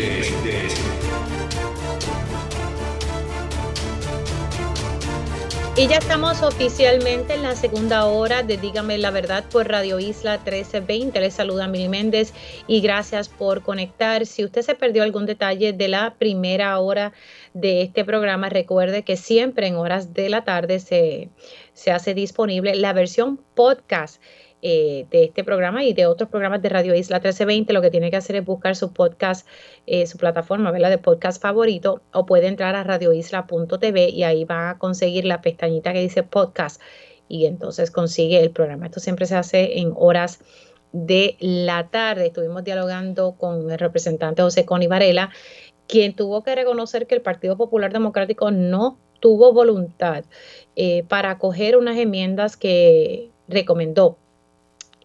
Y ya estamos oficialmente en la segunda hora de Dígame la Verdad por Radio Isla 1320. Les saluda Mili Méndez y gracias por conectar. Si usted se perdió algún detalle de la primera hora de este programa, recuerde que siempre en horas de la tarde se, se hace disponible la versión podcast eh, de este programa y de otros programas de Radio Isla 1320, lo que tiene que hacer es buscar su podcast, eh, su plataforma ¿verdad? de podcast favorito o puede entrar a radioisla.tv y ahí va a conseguir la pestañita que dice podcast y entonces consigue el programa. Esto siempre se hace en horas de la tarde. Estuvimos dialogando con el representante José Coni Varela, quien tuvo que reconocer que el Partido Popular Democrático no tuvo voluntad eh, para acoger unas enmiendas que recomendó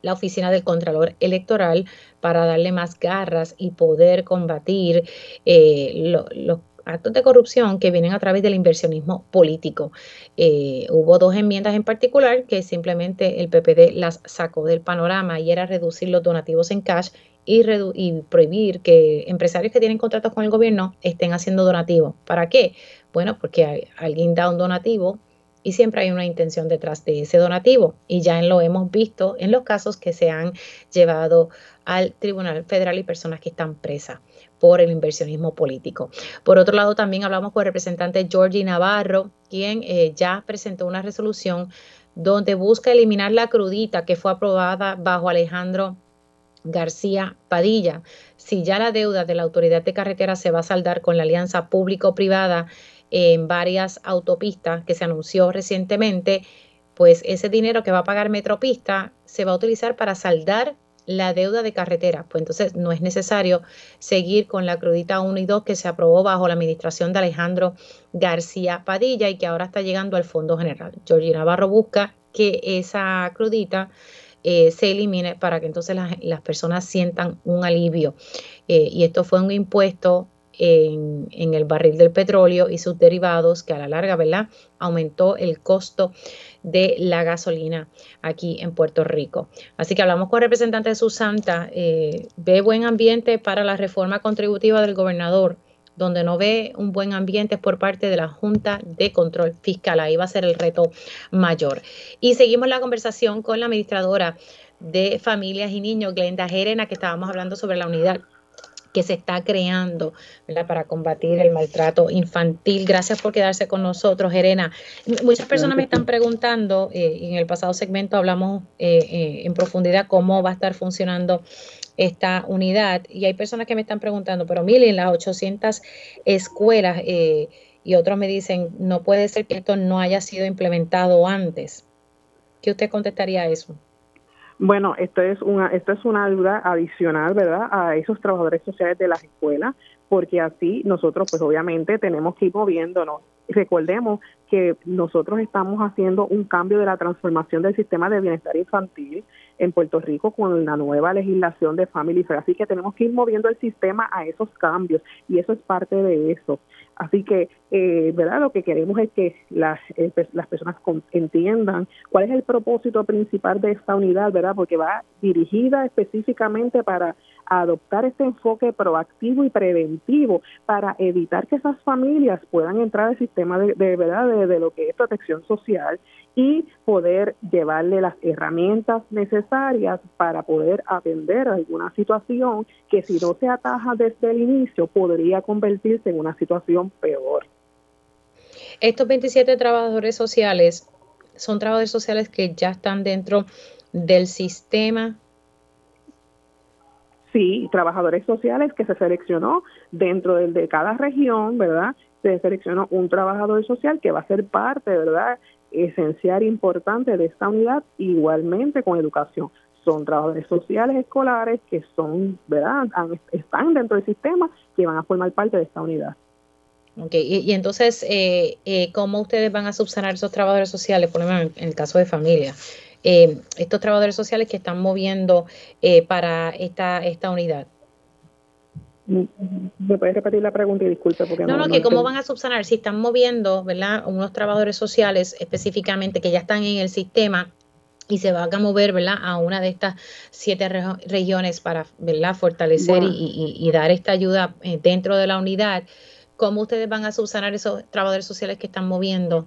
la oficina del Contralor Electoral para darle más garras y poder combatir eh, los actos de corrupción que vienen a través del inversionismo político. Eh, hubo dos enmiendas en particular que simplemente el PPD las sacó del panorama y era reducir los donativos en cash y, y, prohibir que empresarios que tienen contratos con el gobierno estén haciendo donativos. ¿Para qué? Bueno, porque alguien da un donativo y siempre hay una intención detrás de ese donativo y ya lo hemos visto en los casos que se han llevado al Tribunal Federal y personas que están presas por el inversionismo político. Por otro lado, también hablamos con el representante Georgie Navarro, quien eh, ya presentó una resolución donde busca eliminar la crudita que fue aprobada bajo Alejandro García Padilla. Si ya la deuda de la autoridad de carretera se va a saldar con la alianza público-privada, en varias autopistas que se anunció recientemente, pues ese dinero que va a pagar Metropista se va a utilizar para saldar la deuda de carretera. Pues entonces no es necesario seguir con la crudita 1 y 2 que se aprobó bajo la administración de Alejandro García Padilla y que ahora está llegando al Fondo General. Georgina Navarro busca que esa crudita eh, se elimine para que entonces las, personas sientan un alivio. Eh, y esto fue un impuesto en, el barril del petróleo y sus derivados, que a la larga, ¿verdad? Aumentó el costo de la gasolina aquí en Puerto Rico. Así que hablamos con el representante de Susanta, eh, ve buen ambiente para la reforma contributiva del gobernador, donde no ve un buen ambiente por parte de la Junta de Control Fiscal. Ahí va a ser el reto mayor. Y seguimos la conversación con la administradora de Familias y Niños, Glenda Jerena, que estábamos hablando sobre la unidad que se está creando para combatir el maltrato infantil. Gracias por quedarse con nosotros, Jerena. Muchas personas me están preguntando, eh, en el pasado segmento hablamos eh, eh, en profundidad cómo va a estar funcionando esta unidad y hay personas que me están preguntando, pero miren, las 800 escuelas y otros me dicen, no puede ser que esto no haya sido implementado antes. ¿Qué usted contestaría a eso? Bueno, esto es una esto es una ayuda adicional, ¿verdad? A esos trabajadores sociales de las escuelas, porque así nosotros, pues obviamente, tenemos que ir moviéndonos. Recordemos que nosotros estamos haciendo un cambio de la transformación del sistema de bienestar infantil en Puerto Rico con la nueva legislación de Family Fair. Así que tenemos que ir moviendo el sistema a esos cambios y eso es parte de eso. Así que, eh, ¿verdad? Lo que queremos es que las, eh, las personas entiendan cuál es el propósito principal de esta unidad, ¿verdad? Porque va dirigida específicamente para adoptar este enfoque proactivo y preventivo para evitar que esas familias puedan entrar al sistema de, verdad de, lo que es protección social y poder llevarle las herramientas necesarias para poder atender alguna situación que si no se ataja desde el inicio podría convertirse en una situación peor. Estos 27 trabajadores sociales son trabajadores sociales que ya están dentro del sistema sí, trabajadores sociales que se seleccionó dentro de, cada región, ¿verdad? Se seleccionó un trabajador social que va a ser parte, ¿verdad? Esencial e importante de esta unidad, igualmente con educación. Son trabajadores sociales escolares que son, ¿verdad? están dentro del sistema que van a formar parte de esta unidad. Ok, y, entonces, eh, eh, ¿cómo ustedes van a subsanar esos trabajadores sociales, por ejemplo, en el caso de familia? Eh, estos trabajadores sociales que están moviendo eh, para esta, esta unidad. ¿Me puedes repetir la pregunta y disculpe? Porque no, no, que cómo van a subsanar si están moviendo, ¿verdad? Unos trabajadores sociales específicamente que ya están en el sistema y se van a mover, ¿verdad? A una de estas siete regiones para, ¿verdad? Fortalecer y, dar esta ayuda eh, dentro de la unidad. ¿Cómo ustedes van a subsanar esos trabajadores sociales que están moviendo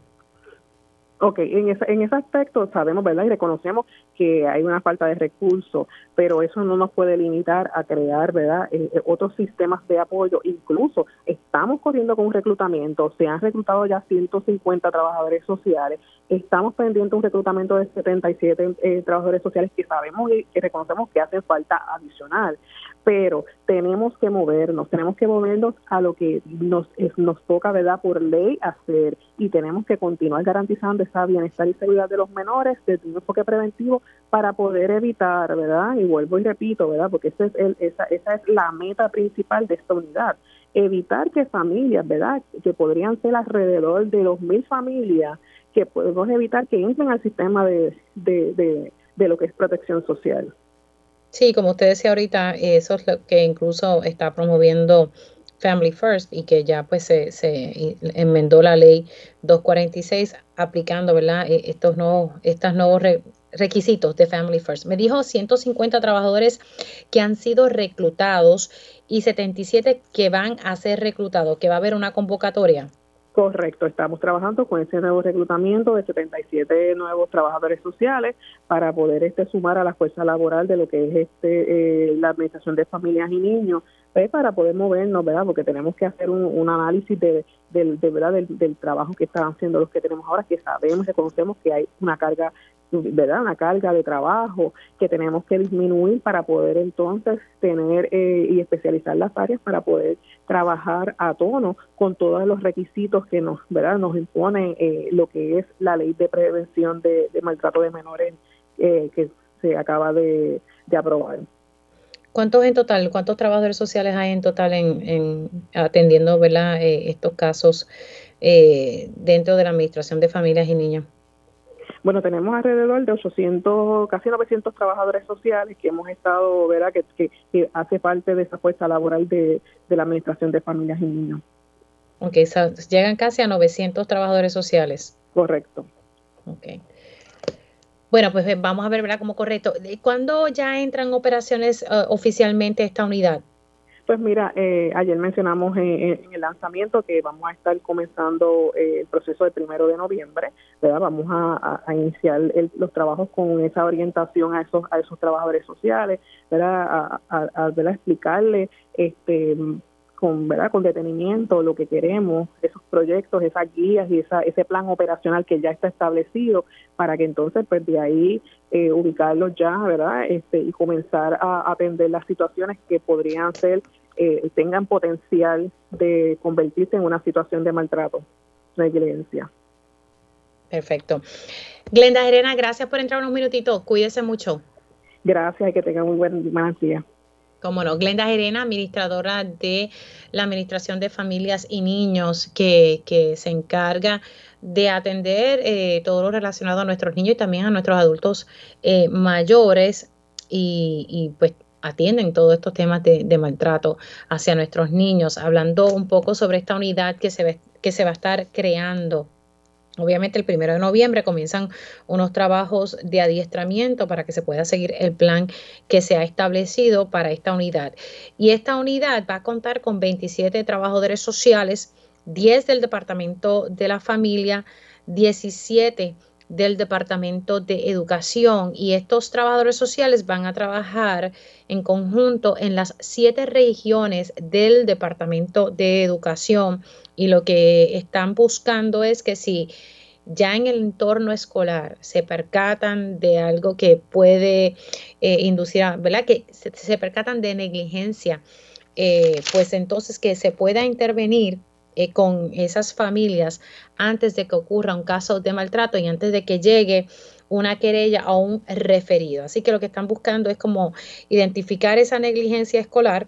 Ok, en ese, en ese aspecto sabemos, ¿verdad? Y reconocemos que hay una falta de recursos, pero eso no nos puede limitar a crear, ¿verdad?, eh, eh, otros sistemas de apoyo. Incluso estamos corriendo con un reclutamiento, se han reclutado ya 150 trabajadores sociales, estamos pendientes un reclutamiento de 77 eh, trabajadores sociales que sabemos y que reconocemos que hacen falta adicional, pero tenemos que movernos, tenemos que movernos a lo que nos, nos toca, ¿verdad?, por ley hacer y tenemos que continuar garantizando esa bienestar y seguridad de los menores desde un enfoque preventivo para poder evitar, ¿verdad? Y vuelvo y repito, ¿verdad? Porque esa es, el, esa, esa es la meta principal de esta unidad. Evitar que familias, ¿verdad? Que podrían ser alrededor de dos mil familias, que podemos evitar que entren al sistema de, de, lo que es protección social. Sí, como usted decía ahorita, eso es lo que incluso está promoviendo Family First y que ya pues se, se enmendó la ley 246 aplicando, ¿verdad? E, estos nuevos, estos nuevos requisitos de Family First. Me dijo 150 trabajadores que han sido reclutados y 77 que van a ser reclutados, que va a haber una convocatoria. Correcto, estamos trabajando con ese nuevo reclutamiento de 77 nuevos trabajadores sociales para poder este sumar a la fuerza laboral de lo que es este eh, la administración de familias y niños pues, para poder movernos, ¿verdad? Porque tenemos que hacer un, análisis de, de, ¿verdad? Del, del, trabajo que están haciendo los que tenemos ahora, que sabemos, reconocemos que hay una carga ¿verdad? Una carga de trabajo que tenemos que disminuir para poder entonces tener eh, y especializar las áreas para poder trabajar a tono con todos los requisitos que nos, ¿verdad? Nos impone eh, lo que es la ley de prevención de, maltrato de menores eh, que se acaba de, aprobar. ¿Cuántos en total, cuántos trabajadores sociales hay en total en, atendiendo ¿verdad? estos casos dentro de la Administración de Familias y Niños? Bueno, tenemos alrededor de 800, casi 900 trabajadores sociales que hemos estado, ¿verdad?, que, que, hace parte de esa fuerza laboral de, la Administración de Familias y Niños. Ok, llegan casi a 900 trabajadores sociales. Correcto. Ok. Bueno, pues vamos a ver, ¿verdad?, como correcto. ¿Cuándo ya entran operaciones uh, oficialmente esta unidad? Pues mira, eh, ayer mencionamos en, el lanzamiento que vamos a estar comenzando eh, el proceso del primero de noviembre, ¿verdad? Vamos a, iniciar los trabajos con esa orientación a esos a esos trabajadores sociales, ¿verdad? A, a, a explicarle este con verdad con detenimiento lo que queremos esos proyectos esas guías y esa, ese plan operacional que ya está establecido para que entonces pues de ahí eh, ubicarlos ya verdad este y comenzar a atender las situaciones que podrían ser eh, tengan potencial de convertirse en una situación de maltrato negligencia. Perfecto. Glenda Serena gracias por entrar unos minutitos. Cuídese mucho. Gracias y que tengan muy buen, buen día como no, Glenda Gerena, administradora de la Administración de Familias y Niños, que, se encarga de atender eh, todo lo relacionado a nuestros niños y también a nuestros adultos eh, mayores y, pues atienden todos estos temas de, maltrato hacia nuestros niños, hablando un poco sobre esta unidad que se, que se va a estar creando Obviamente el primero de noviembre comienzan unos trabajos de adiestramiento para que se pueda seguir el plan que se ha establecido para esta unidad. Y esta unidad va a contar con 27 trabajadores sociales, 10 del Departamento de la Familia, 17 del Departamento de Educación y estos trabajadores sociales van a trabajar en conjunto en las siete regiones del Departamento de Educación y lo que están buscando es que si ya en el entorno escolar se percatan de algo que puede eh, inducir, a, ¿verdad? Que se, percatan de negligencia, eh, pues entonces que se pueda intervenir eh, con esas familias antes de que ocurra un caso de maltrato y antes de que llegue una querella a un referido. Así que lo que están buscando es como identificar esa negligencia escolar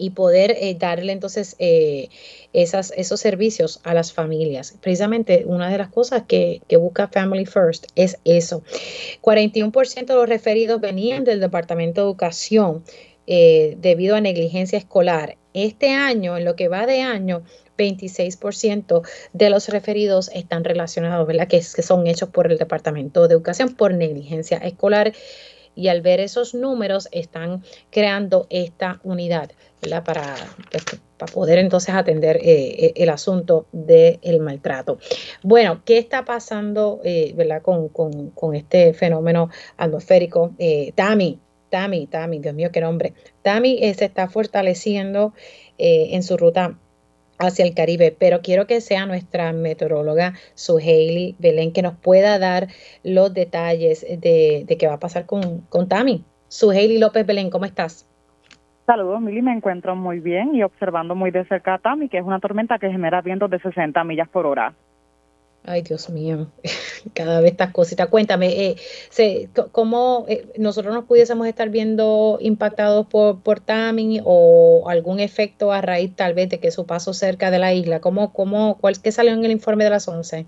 y poder eh, darle entonces eh, esos servicios a las familias. Precisamente una de las cosas que, busca Family First es eso. 41% de los referidos venían del Departamento de Educación debido a negligencia escolar. Este año, en lo que va de año, 26% de los referidos están relacionados, ¿verdad? Que son hechos por el Departamento de Educación por negligencia escolar. Y al ver esos números están creando esta unidad Para, pues, para poder entonces atender eh, eh, el asunto del maltrato. Bueno, ¿qué está pasando ¿verdad? Con, con, este fenómeno atmosférico? Tami, Tami, Tami, Dios mío, qué nombre. Tami se está fortaleciendo en su ruta hacia el Caribe, pero quiero que sea nuestra meteoróloga Suheili Belén que nos pueda dar los detalles de, qué va a pasar con, con Tami. Suheili López Belén, ¿cómo estás? Saludos, Mili, me encuentro muy bien y observando muy de cerca a Tami, que es una tormenta que genera vientos de 60 millas por hora. Ay, Dios mío, cada vez estas cositas. Cuéntame, eh, ¿cómo eh, nosotros nos pudiésemos estar viendo impactados por, por Tami o algún efecto a raíz tal vez de que su paso cerca de la isla? ¿Cómo, cómo, cuál, ¿Qué salió en el informe de las 11?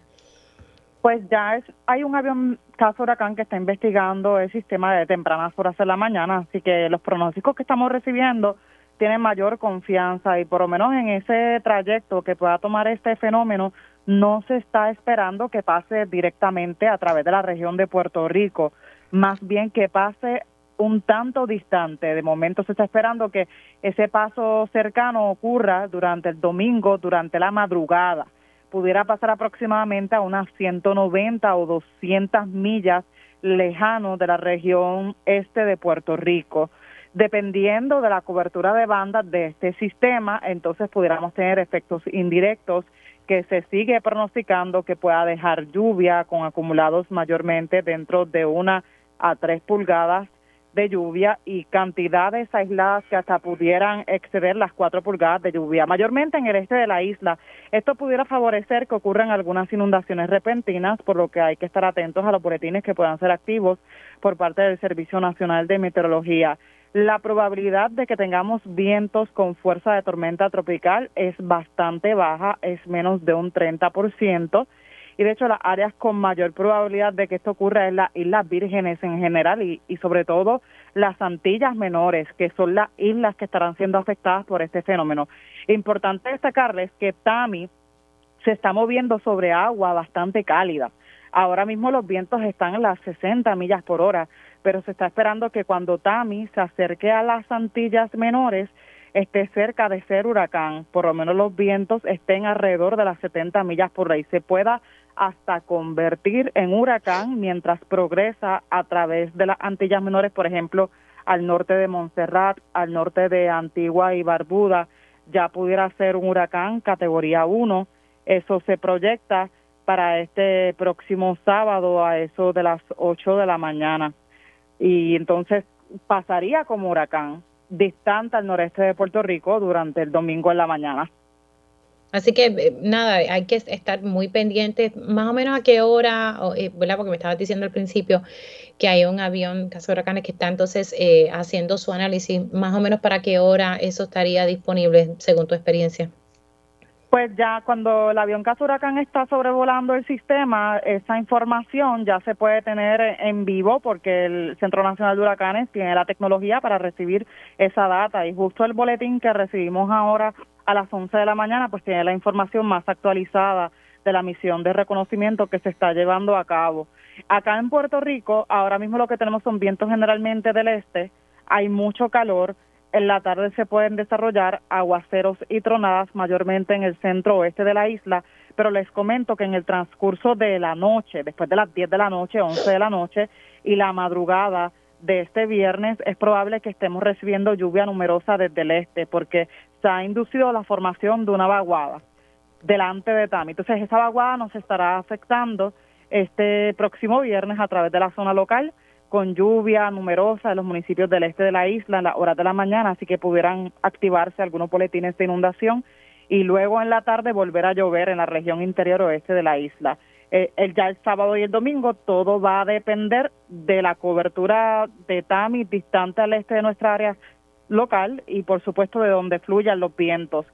Pues ya es, hay un avión caso huracán que está investigando el sistema de tempranas horas de la mañana, así que los pronósticos que estamos recibiendo tienen mayor confianza y por lo menos en ese trayecto que pueda tomar este fenómeno, no se está esperando que pase directamente a través de la región de Puerto Rico, más bien que pase un tanto distante. De momento se está esperando que ese paso cercano ocurra durante el domingo, durante la madrugada. Pudiera pasar aproximadamente a unas 190 o 200 millas lejano de la región este de Puerto Rico. Dependiendo de la cobertura de bandas de este sistema, entonces pudiéramos tener efectos indirectos que se sigue pronosticando que pueda dejar lluvia con acumulados mayormente dentro de una a tres pulgadas de lluvia y cantidades aisladas que hasta pudieran exceder las cuatro pulgadas de lluvia, mayormente en el este de la isla. Esto pudiera favorecer que ocurran algunas inundaciones repentinas, por lo que hay que estar atentos a los boletines que puedan ser activos por parte del Servicio Nacional de Meteorología. La probabilidad de que tengamos vientos con fuerza de tormenta tropical es bastante baja, es menos de un 30%. Y de hecho las áreas con mayor probabilidad de que esto ocurra es las Islas Vírgenes en general y, y sobre todo las Antillas Menores, que son las islas que estarán siendo afectadas por este fenómeno. Importante destacarles que Tami se está moviendo sobre agua bastante cálida. Ahora mismo los vientos están en las 60 millas por hora, pero se está esperando que cuando Tami se acerque a las Antillas Menores esté cerca de ser huracán, por lo menos los vientos estén alrededor de las 70 millas por hora y se pueda hasta convertir en huracán mientras progresa a través de las Antillas Menores, por ejemplo, al norte de Montserrat, al norte de Antigua y Barbuda, ya pudiera ser un huracán categoría 1. Eso se proyecta para este próximo sábado a eso de las 8 de la mañana y entonces pasaría como huracán distante al noreste de Puerto Rico durante el domingo en la mañana. Así que eh, nada, hay que estar muy pendientes, más o menos a qué hora, eh, ¿verdad? Porque me estabas diciendo al principio que hay un avión, caso de huracanes, que está entonces eh, haciendo su análisis, más o menos para qué hora eso estaría disponible según tu experiencia. Pues ya cuando el avión Caso Huracán está sobrevolando el sistema, esa información ya se puede tener en vivo porque el Centro Nacional de Huracanes tiene la tecnología para recibir esa data y justo el boletín que recibimos ahora a las 11 de la mañana pues tiene la información más actualizada de la misión de reconocimiento que se está llevando a cabo. Acá en Puerto Rico ahora mismo lo que tenemos son vientos generalmente del este, hay mucho calor, en la tarde se pueden desarrollar aguaceros y tronadas mayormente en el centro oeste de la isla, pero les comento que en el transcurso de la noche, después de las 10 de la noche, 11 de la noche y la madrugada de este viernes, es probable que estemos recibiendo lluvia numerosa desde el este porque se ha inducido la formación de una vaguada delante de Tami. Entonces esa vaguada nos estará afectando este próximo viernes a través de la zona local con lluvia numerosa en los municipios del este de la isla en las horas de la mañana, así que pudieran activarse algunos boletines de inundación y luego en la tarde volver a llover en la región interior oeste de la isla. Eh, el, ya el sábado y el domingo todo va a depender de la cobertura de TAMI distante al este de nuestra área local y por supuesto de donde fluyan los vientos.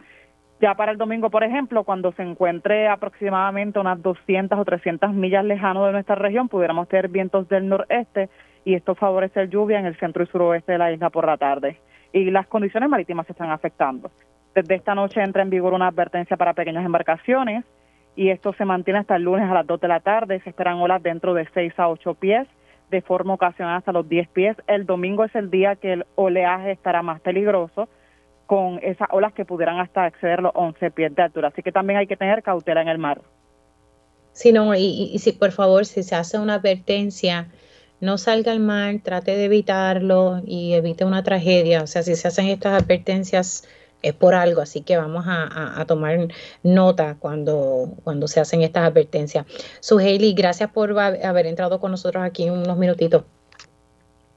Ya para el domingo, por ejemplo, cuando se encuentre aproximadamente unas 200 o 300 millas lejano de nuestra región, pudiéramos tener vientos del noreste y esto favorece lluvia en el centro y suroeste de la isla por la tarde. Y las condiciones marítimas se están afectando. Desde esta noche entra en vigor una advertencia para pequeñas embarcaciones y esto se mantiene hasta el lunes a las 2 de la tarde. Se esperan olas dentro de 6 a 8 pies. de forma ocasional hasta los 10 pies. El domingo es el día que el oleaje estará más peligroso con esas olas que pudieran hasta exceder los 11 pies de altura. Así que también hay que tener cautela en el mar. Sí, no, y, y si por favor, si se hace una advertencia, no salga al mar, trate de evitarlo y evite una tragedia. O sea, si se hacen estas advertencias es por algo, así que vamos a, tomar nota cuando, cuando se hacen estas advertencias. Su gracias por haber entrado con nosotros aquí unos minutitos.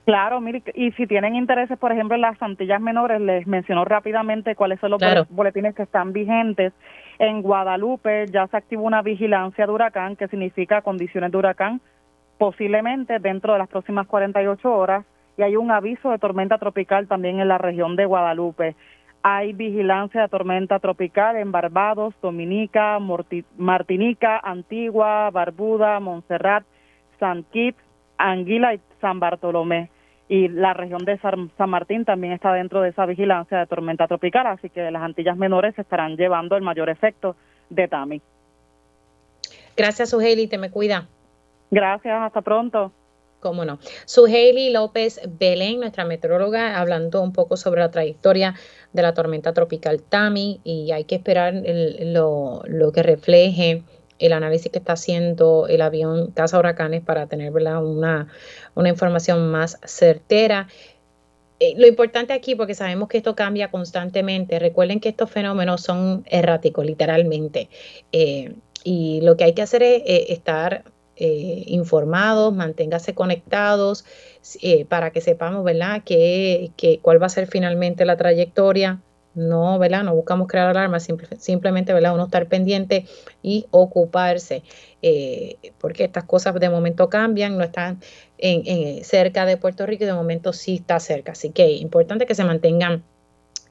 Claro, mire, y si tienen intereses, por ejemplo, en las Antillas Menores, les menciono rápidamente cuáles son los boletines que están vigentes. En Guadalupe ya se activó una vigilancia de huracán, que significa condiciones de huracán, posiblemente dentro de las próximas 48 horas, y hay un aviso de tormenta tropical también en la región de Guadalupe. Hay vigilancia de tormenta tropical en Barbados, Dominica, Martinica, Antigua, Barbuda, Montserrat, San Kitts, Anguila y San Bartolomé. Y la región de San, Martín también está dentro de esa vigilancia de tormenta tropical, así que las Antillas menores estarán llevando el mayor efecto de Tami. Gracias, Sugeli, te me cuida. Gracias, hasta pronto. Cómo no. Suheili López Belén, nuestra meteoróloga, hablando un poco sobre la trayectoria de la tormenta tropical Tami y hay que esperar lo, que refleje el análisis que está haciendo el avión Casa Huracanes para tener Una, información más certera. Eh, lo importante aquí, porque sabemos que esto cambia constantemente, recuerden que estos fenómenos son erráticos, literalmente. Eh, y lo que hay que hacer es eh, estar eh, informados, manténgase conectados eh, para que sepamos, ¿verdad?, que, cuál va a ser finalmente la trayectoria. No, ¿verdad? No buscamos crear alarmas, simplemente, ¿verdad? Uno estar pendiente y ocuparse, eh, porque estas cosas de momento cambian, no están en, cerca de Puerto Rico y de momento sí está cerca. Así que importante que se mantengan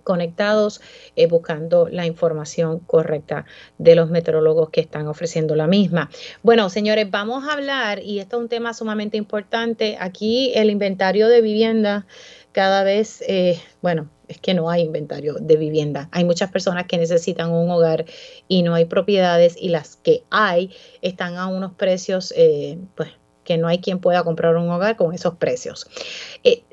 conectados eh, buscando la información correcta de los meteorólogos que están ofreciendo la misma. Bueno, señores, vamos a hablar, y esto es un tema sumamente importante, aquí el inventario de vivienda cada vez, eh, bueno, es que no hay inventario de vivienda. Hay muchas personas que necesitan un hogar y no hay propiedades y las que hay están a unos precios, eh, pues que no hay quien pueda comprar un hogar con esos precios.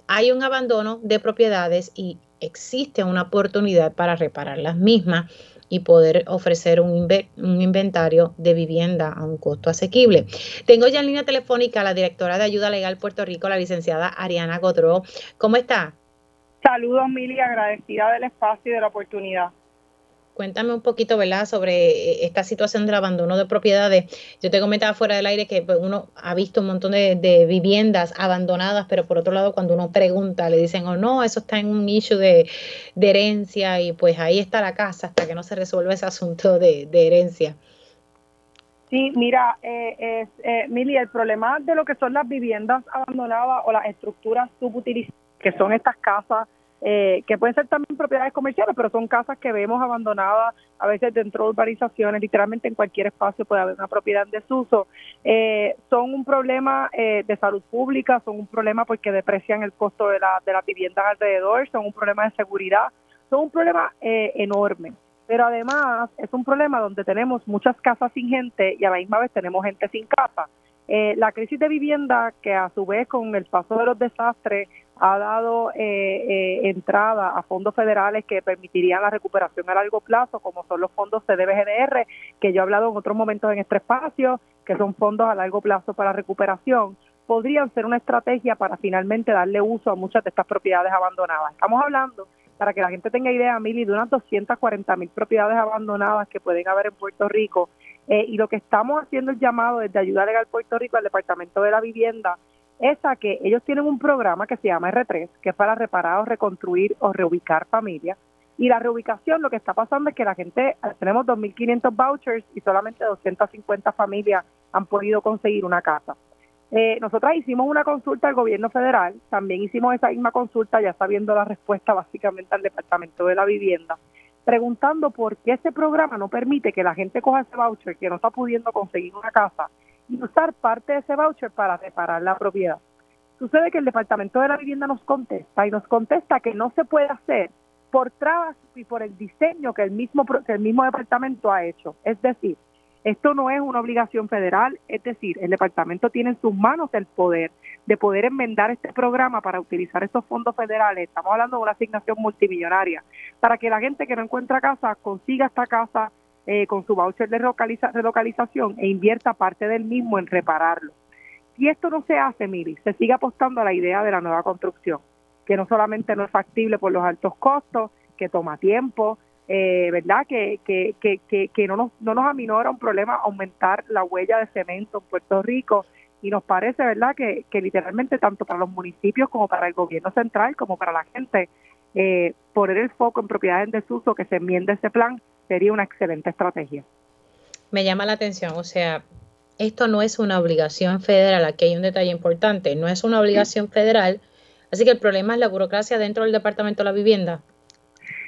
hay un abandono de propiedades y existe una oportunidad para reparar las mismas y poder ofrecer un, inventario de vivienda a un costo asequible. Tengo ya en línea telefónica a la directora de Ayuda Legal Puerto Rico, la licenciada Ariana Godró. ¿Cómo está? Saludos, Mili, agradecida del espacio y de la oportunidad. Cuéntame un poquito, ¿verdad?, sobre eh, esta situación del abandono de propiedades. Yo te comentaba fuera del aire que pues, uno ha visto un montón de, viviendas abandonadas, pero por otro lado, cuando uno pregunta, le dicen, oh no, eso está en un issue de, herencia y pues ahí está la casa hasta que no se resuelva ese asunto de, herencia. Sí, mira, eh, eh, Mili, el problema de lo que son las viviendas abandonadas o las estructuras subutilizadas, que son estas casas eh, que pueden ser también propiedades comerciales, pero son casas que vemos abandonadas a veces dentro de urbanizaciones, literalmente en cualquier espacio puede haber una propiedad en desuso. Eh, son un problema eh, de salud pública, son un problema porque deprecian el costo de la, de la vivienda alrededor, son un problema de seguridad, son un problema enorme. Pero además es un problema donde tenemos muchas casas sin gente y a la misma vez tenemos gente sin casa. la crisis de vivienda, que a su vez con el paso de los desastres ha dado eh, eh, entrada a fondos federales que permitirían la recuperación a largo plazo, como son los fondos CDBGDR, que yo he hablado en otros momentos en este espacio, que son fondos a largo plazo para recuperación, podrían ser una estrategia para finalmente darle uso a muchas de estas propiedades abandonadas. Estamos hablando, para que la gente tenga idea, Mili, de unas 240 mil propiedades abandonadas que pueden haber en Puerto Rico. Eh, y lo que estamos haciendo el llamado desde Ayuda Legal Puerto Rico al Departamento de la Vivienda es a que ellos tienen un programa que se llama R3, que es para reparar o reconstruir o reubicar familias. Y la reubicación, lo que está pasando es que la gente, tenemos 2.500 vouchers y solamente 250 familias han podido conseguir una casa. Eh, nosotras hicimos una consulta al gobierno federal, también hicimos esa misma consulta, ya sabiendo la respuesta básicamente al Departamento de la Vivienda, preguntando por qué ese programa no permite que la gente coja ese voucher que no está pudiendo conseguir una casa y usar parte de ese voucher para reparar la propiedad. Sucede que el Departamento de la Vivienda nos contesta y nos contesta que no se puede hacer por trabas y por el diseño que el mismo, que el mismo departamento ha hecho. Es decir, Esto no es una obligación federal, es decir, el departamento tiene en sus manos el poder de poder enmendar este programa para utilizar estos fondos federales. Estamos hablando de una asignación multimillonaria para que la gente que no encuentra casa consiga esta casa eh, con su voucher de relocalización e invierta parte del mismo en repararlo. Si esto no se hace, Miri, se sigue apostando a la idea de la nueva construcción, que no solamente no es factible por los altos costos, que toma tiempo, eh, ¿verdad? Que, que, que, que, no, nos, no nos aminora un problema aumentar la huella de cemento en Puerto Rico y nos parece, ¿verdad?, que, que literalmente tanto para los municipios como para el gobierno central como para la gente, eh, poner el foco en propiedades en desuso, que se enmiende ese plan, sería una excelente estrategia. Me llama la atención, o sea, esto no es una obligación federal, aquí hay un detalle importante, no es una obligación federal, así que el problema es la burocracia dentro del Departamento de la Vivienda.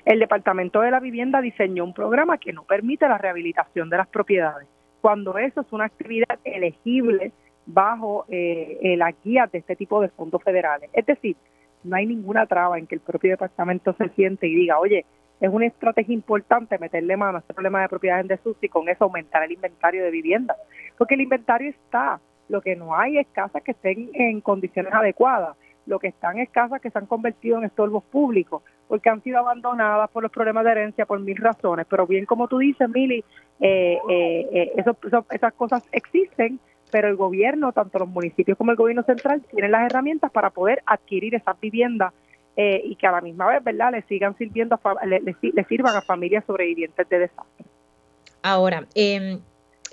El Departamento de la Vivienda diseñó un programa que no permite la rehabilitación de las propiedades, cuando eso es una actividad elegible bajo eh, las guías de este tipo de fondos federales. Es decir, no hay ninguna traba en que el propio departamento se siente y diga, oye, es una estrategia importante meterle mano a este problema de propiedades en desuso y con eso aumentar el inventario de viviendas. Porque el inventario está, lo que no hay es casas que estén en condiciones adecuadas lo que están es casas que se han convertido en estorbos públicos, porque han sido abandonadas por los problemas de herencia por mil razones. Pero bien como tú dices, Mili, eh, eh, eh esas cosas existen, pero el gobierno, tanto los municipios como el gobierno central, tienen las herramientas para poder adquirir esas viviendas eh, y que a la misma vez, ¿verdad?, le sigan sirviendo, le, le, sirvan a familias sobrevivientes de desastre. Ahora, eh,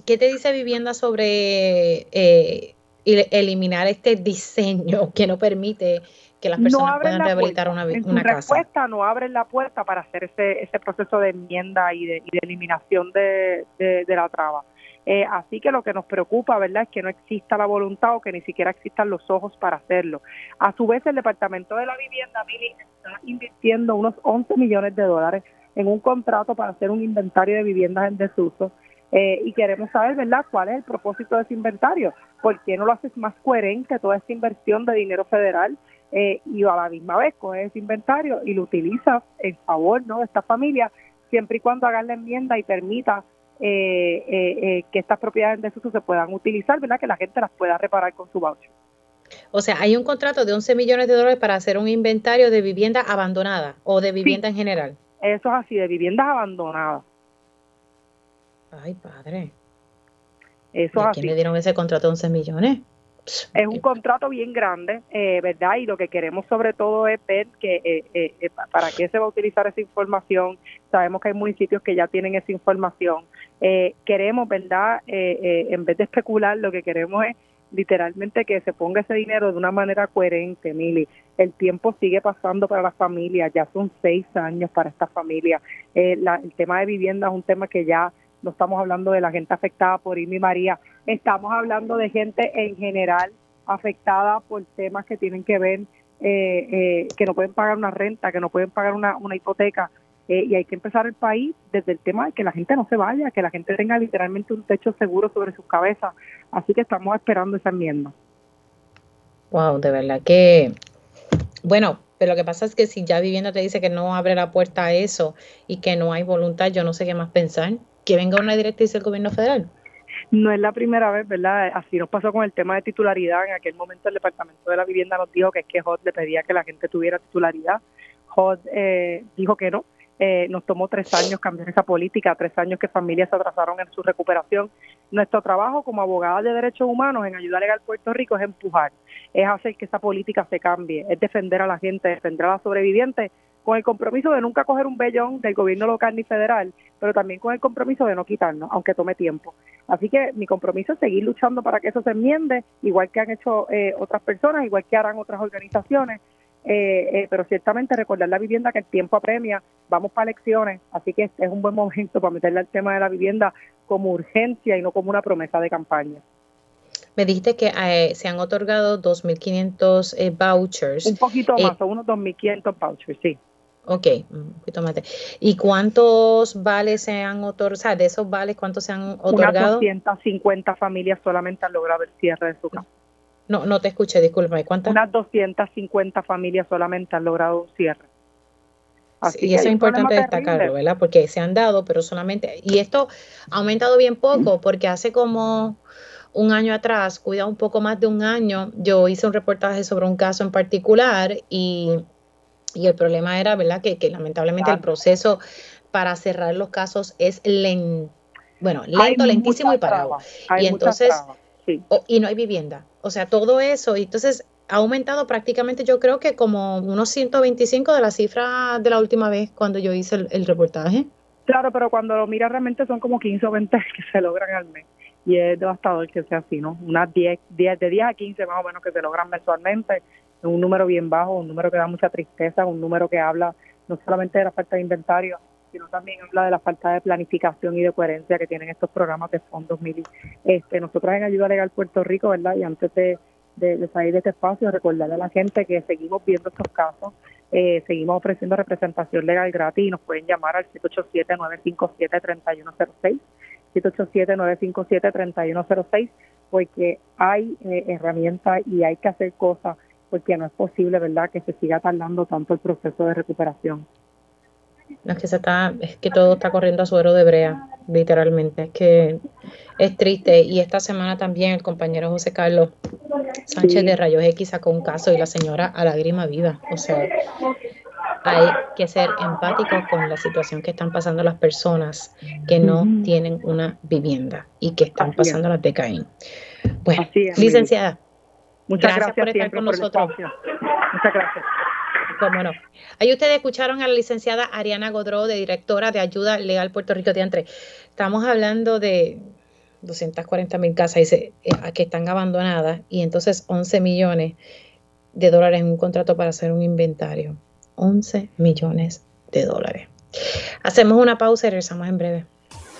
¿qué te dice vivienda sobre eh, eliminar este diseño que no permite que las personas puedan rehabilitar una, en una casa. respuesta no abren la puerta para hacer ese, ese proceso de enmienda y de, eliminación de, la traba. Eh, así que lo que nos preocupa, ¿verdad?, es que no exista la voluntad o que ni siquiera existan los ojos para hacerlo. A su vez, el Departamento de la Vivienda, Mili, está invirtiendo unos 11 millones de dólares en un contrato para hacer un inventario de viviendas en desuso eh, y queremos saber, ¿verdad?, cuál es el propósito de ese inventario. ¿Por qué no lo haces más coherente toda esta inversión de dinero federal eh, y a la misma vez coges ese inventario y lo utilizas en favor ¿no? de esta familia, siempre y cuando hagas la enmienda y permita eh, que estas propiedades de desuso se puedan utilizar, ¿verdad?, que la gente las pueda reparar con su voucher. O sea, hay un contrato de 11 millones de dólares para hacer un inventario de vivienda abandonada o de vivienda en general. Eso es así, de viviendas abandonadas. Ay, padre. Eso ¿A quién le dieron ese contrato de 11 millones? Es un contrato bien grande, eh, ¿verdad? Y lo que queremos sobre todo es ver que eh, eh, para qué se va a utilizar esa información. Sabemos que hay municipios que ya tienen esa información. Queremos, ¿verdad? en vez de especular, lo que queremos es literalmente que se ponga ese dinero de una manera coherente, Mili. El tiempo sigue pasando para las familias, ya son seis años para esta familia. el tema de vivienda es un tema que ya no estamos hablando de la gente afectada por Irma María, estamos hablando de gente en general afectada por temas que tienen que ver, eh, eh, que no pueden pagar una renta, que no pueden pagar una hipoteca, eh, y hay que empezar el país desde el tema de que la gente no se vaya, que la gente tenga literalmente un techo seguro sobre sus cabezas. Así que estamos esperando esa enmienda. Wow, de verdad que, bueno, pero lo que pasa es que si ya vivienda te dice que no abre la puerta a eso y que no hay voluntad, yo no sé qué más pensar que venga una directriz del gobierno federal. No es la primera vez, ¿verdad? Así nos pasó con el tema de titularidad. En aquel momento el Departamento de la Vivienda nos dijo que es que HOT le pedía que la gente tuviera titularidad. HOT eh, dijo que no. Eh, nos tomó tres años cambiar esa política, tres años que familias se atrasaron en su recuperación. Nuestro trabajo como abogada de derechos humanos en ayuda legal Puerto Rico es empujar, es hacer que esa política se cambie, es defender a la gente, defender a las sobrevivientes con el compromiso de nunca coger un vellón del gobierno local ni federal, pero también con el compromiso de no quitarnos, aunque tome tiempo. Así que mi compromiso es seguir luchando para que eso se enmiende, igual que han hecho eh, otras personas, igual que harán otras organizaciones, eh, eh, pero ciertamente recordar la vivienda que el tiempo apremia, vamos para elecciones, así que este es un buen momento para meterle al tema de la vivienda como urgencia y no como una promesa de campaña. Me dijiste que se han otorgado 2.500 vouchers. Un poquito más, son unos 2.500 vouchers, sí. Ok, un poquito más. ¿Y cuántos vales se han otorgado? O sea, de esos vales, ¿cuántos se han otorgado? Unas 250 familias solamente han logrado el cierre de su casa. No, no te escuché, disculpa. ¿Cuántas? Unas 250 familias solamente han logrado un cierre. y eso es importante destacarlo, ¿verdad? Porque se han dado, pero solamente, y esto ha aumentado bien poco, porque hace como un año atrás, cuida un poco más de un año, yo hice un reportaje sobre un caso en particular y, el problema era, ¿verdad? Que, lamentablemente el proceso para cerrar los casos es lento, bueno, lento, lentísimo y parado. Y entonces, y no hay vivienda. O sea, todo eso, y entonces ha aumentado prácticamente, yo creo que como unos 125 de la cifra de la última vez cuando yo hice el, reportaje. Claro, pero cuando lo miras realmente son como 15 o 20 que se logran al mes. Y es devastador que sea así, ¿no? Unas 10, 10, de 10 a 15 más o menos que se logran mensualmente. Es un número bien bajo, un número que da mucha tristeza, un número que habla no solamente de la falta de inventario, sino también habla de la falta de planificación y de coherencia que tienen estos programas de fondos mil. Este, nosotros en Ayuda Legal Puerto Rico, ¿verdad? Y antes de salir de este espacio, recordarle a la gente que seguimos viendo estos casos, eh, seguimos ofreciendo representación legal gratis y nos pueden llamar al 787-957-3106, 787-957-3106, porque hay eh, herramientas y hay que hacer cosas, porque no es posible, ¿verdad?, que se siga tardando tanto el proceso de recuperación. Es que, se está, es que todo está corriendo a suero de brea, literalmente. Es que es triste. Y esta semana también el compañero José Carlos Sánchez de Rayos X sacó un caso y la señora a lágrima viva. O sea, hay que ser empáticos con la situación que están pasando las personas que no tienen una vivienda y que están pasando las de Caín. Bueno, licenciada, muchas gracias, por estar con nosotros. Muchas gracias. Cómo no. Ahí ustedes escucharon a la licenciada Ariana Godró, de directora de Ayuda Legal Puerto Rico Diantre. Estamos hablando de 240 mil casas eh, que están abandonadas y entonces 11 millones de dólares en un contrato para hacer un inventario. 11 millones de dólares. Hacemos una pausa y regresamos en breve.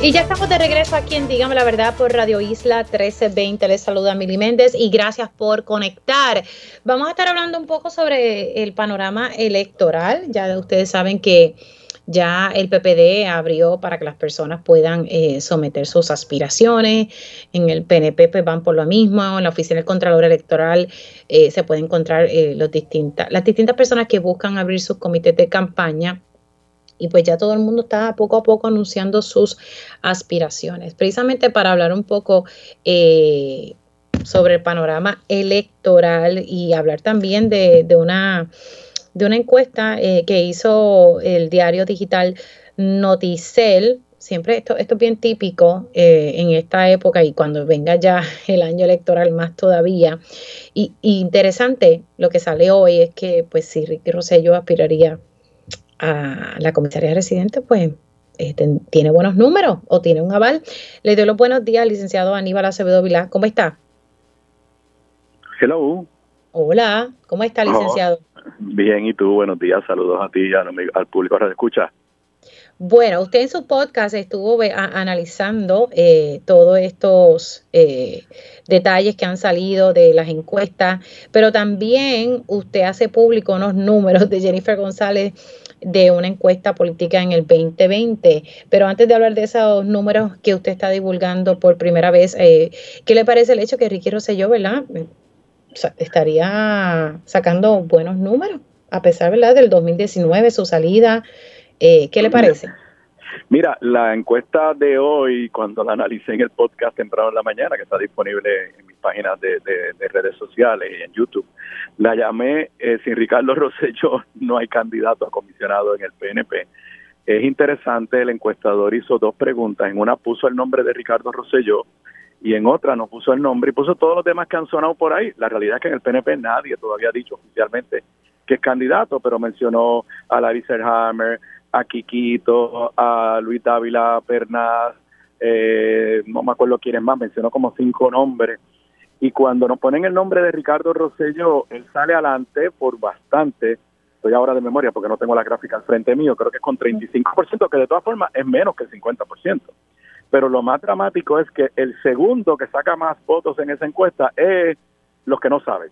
Y ya estamos de regreso aquí en Dígame la Verdad por Radio Isla 1320. Les saluda Mili Méndez y gracias por conectar. Vamos a estar hablando un poco sobre el panorama electoral. Ya ustedes saben que ya el PPD abrió para que las personas puedan eh, someter sus aspiraciones. En el PNP pues, van por lo mismo. En la oficina del Contralor Electoral eh, se pueden encontrar eh, las distintas personas que buscan abrir sus comités de campaña y pues ya todo el mundo está poco a poco anunciando sus aspiraciones. Precisamente para hablar un poco eh, sobre el panorama electoral y hablar también de, una, de una encuesta eh, que hizo el diario digital Noticel. Siempre esto, esto es bien típico eh, en esta época y cuando venga ya el año electoral más todavía. Y, interesante lo que sale hoy es que pues si Ricky Rosselló aspiraría a la comisaría residente, pues este, tiene buenos números o tiene un aval. Le doy los buenos días al licenciado Aníbal Acevedo Vilá. ¿Cómo está? Hello. Hola, ¿cómo está, licenciado? bien, y tú, buenos días, saludos a ti y al, público que escucha. Bueno, usted en su podcast estuvo analizando eh, todos estos eh, detalles que han salido de las encuestas, pero también usted hace público unos números de Jennifer González de una encuesta política en el 2020. Pero antes de hablar de esos números que usted está divulgando por primera vez, eh, ¿qué le parece el hecho que Ricky Rosselló, verdad, estaría sacando buenos números a pesar, verdad, del 2019, su salida? Eh, ¿Qué le parece? Mira, la encuesta de hoy, cuando la analicé en el podcast temprano en la mañana, que está disponible en mis páginas de, redes sociales y en YouTube, la llamé eh, Sin Ricardo Rosselló no hay candidato a comisionado en el PNP. Es interesante, el encuestador hizo dos preguntas. En una puso el nombre de Ricardo Rosselló y en otra no puso el nombre y puso todos los demás que han sonado por ahí. La realidad es que en el PNP nadie todavía ha dicho oficialmente que es candidato, pero mencionó a Larry Serhammer, a Quiquito, a Luis Dávila Pernaz, eh, no me acuerdo quiénes más, mencionó como cinco nombres. Y cuando nos ponen el nombre de Ricardo Rosselló, él sale adelante por bastante estoy ahora de memoria porque no tengo la gráfica al frente mío, creo que es con 35%, que de todas formas es menos que el 50%. Pero lo más dramático es que el segundo que saca más votos en esa encuesta es los que no saben.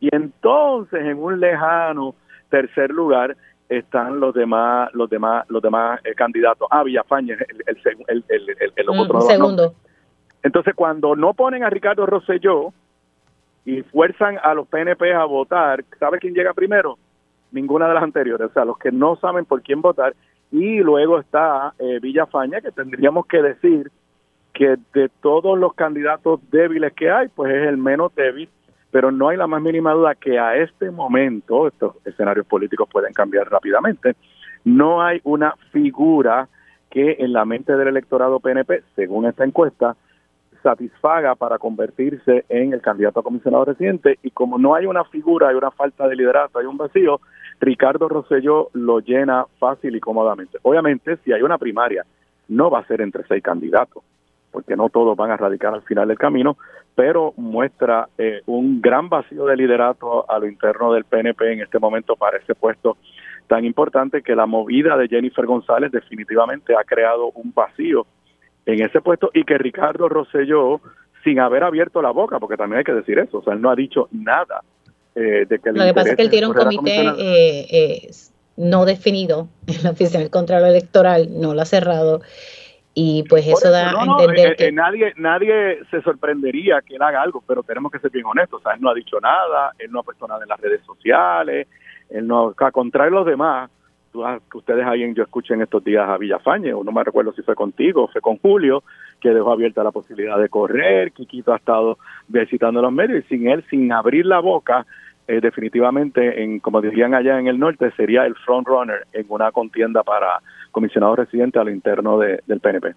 Y entonces en un lejano tercer lugar están los demás los demás los demás eh, candidatos. Ah, Villafañe, el, el, el, el, el mm, segundo. Entonces cuando no ponen a Ricardo Rosselló y fuerzan a los PNP a votar, ¿sabe quién llega primero? Ninguna de las anteriores, o sea, los que no saben por quién votar. Y luego está eh, Villafaña, que tendríamos que decir que de todos los candidatos débiles que hay, pues es el menos débil pero no hay la más mínima duda que a este momento, estos escenarios políticos pueden cambiar rápidamente, no hay una figura que en la mente del electorado PNP, según esta encuesta, satisfaga para convertirse en el candidato a comisionado residente y como no hay una figura, hay una falta de liderazgo, hay un vacío, Ricardo Rosselló lo llena fácil y cómodamente. Obviamente, si hay una primaria, no va a ser entre seis candidatos, porque no todos van a radicar al final del camino, pero muestra eh, un gran vacío de liderato a lo interno del PNP en este momento para ese puesto tan importante que la movida de Jennifer González definitivamente ha creado un vacío en ese puesto y que Ricardo Rosselló, sin haber abierto la boca, porque también hay que decir eso, o sea, él no ha dicho nada eh, de que Lo que pasa es que él tiene un comité eh, no definido en la oficina del control electoral, no lo ha cerrado y pues eso, da a entender eh, que... Eh, nadie, nadie se sorprendería que él haga algo, pero tenemos que ser bien honestos, o sea, él no ha dicho nada, él no ha puesto nada en las redes sociales, él no, a contrario de los demás, que ustedes ahí yo escuché en estos días a Villafañe, o no me recuerdo si fue contigo, fue con Julio, que dejó abierta la posibilidad de correr, Quiquito ha estado visitando los medios y sin él, sin abrir la boca, eh, definitivamente, en, como dirían allá en el norte, sería el front runner en una contienda para comisionado residente al interno del PNP.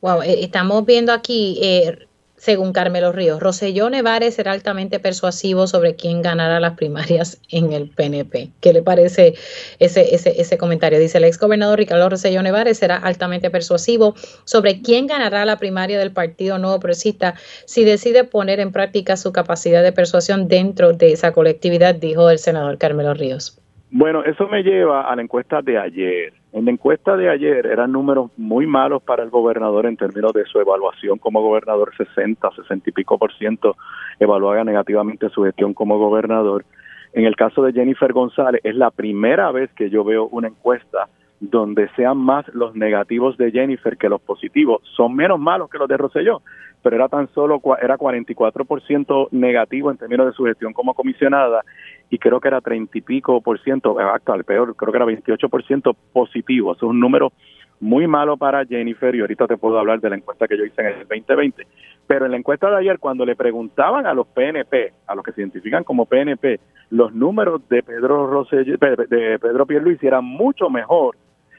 Wow, eh, estamos viendo aquí, eh, según Carmelo Ríos, Roselló Nevares será altamente persuasivo sobre quién ganará las primarias en el PNP. ¿Qué le parece ese, ese, ese comentario? Dice el ex gobernador Ricardo Roselló Nevares será altamente persuasivo sobre quién ganará la primaria del Partido Nuevo Progresista si decide poner en práctica su capacidad de persuasión dentro de esa colectividad, dijo el senador Carmelo Ríos. Bueno, eso me lleva a la encuesta de ayer. En la encuesta de ayer eran números muy malos para el gobernador en términos de su evaluación como gobernador, 60, 60 y pico por ciento evaluaba negativamente su gestión como gobernador. En el caso de Jennifer González, es la primera vez que yo veo una encuesta donde sean más los negativos de Jennifer que los positivos. Son menos malos que los de Rosselló, pero era tan solo era 44% negativo en términos de su gestión como comisionada y creo que era 30 y pico por ciento, actual, peor, creo que era 28 por ciento positivo. Eso es un número muy malo para Jennifer y ahorita te puedo hablar de la encuesta que yo hice en el 2020. Pero en la encuesta de ayer, cuando le preguntaban a los PNP, a los que se identifican como PNP, los números de Pedro Rosselló, de Pedro Pierluisi eran mucho mejor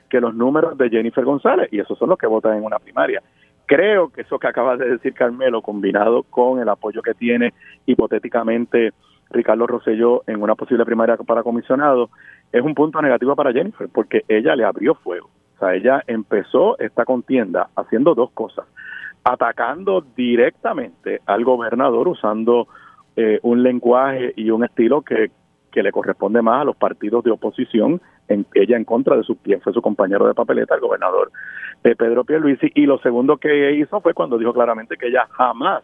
que los números de Jennifer González y esos son los que votan en una primaria. Creo que eso que acaba de decir Carmelo, combinado con el apoyo que tiene hipotéticamente Ricardo Rosselló en una posible primaria para comisionado, es un punto negativo para Jennifer, porque ella le abrió fuego. O sea, ella empezó esta contienda haciendo dos cosas. Atacando directamente al gobernador usando eh, un lenguaje y un estilo que le corresponde más a los partidos de oposición, en, ella en contra de su quien fue su compañero de papeleta, el gobernador eh, Pedro Pierluisi, y lo segundo que hizo fue cuando dijo claramente que ella jamás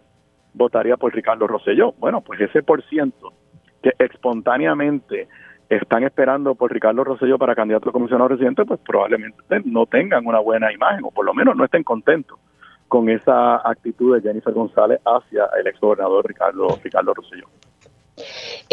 votaría por Ricardo Rosselló. Bueno, pues ese por ciento que espontáneamente están esperando por Ricardo Rosselló para candidato a comisionado residente, pues probablemente no tengan una buena imagen o por lo menos no estén contentos con esa actitud de Jennifer González hacia el exgobernador Ricardo, Ricardo Rosselló.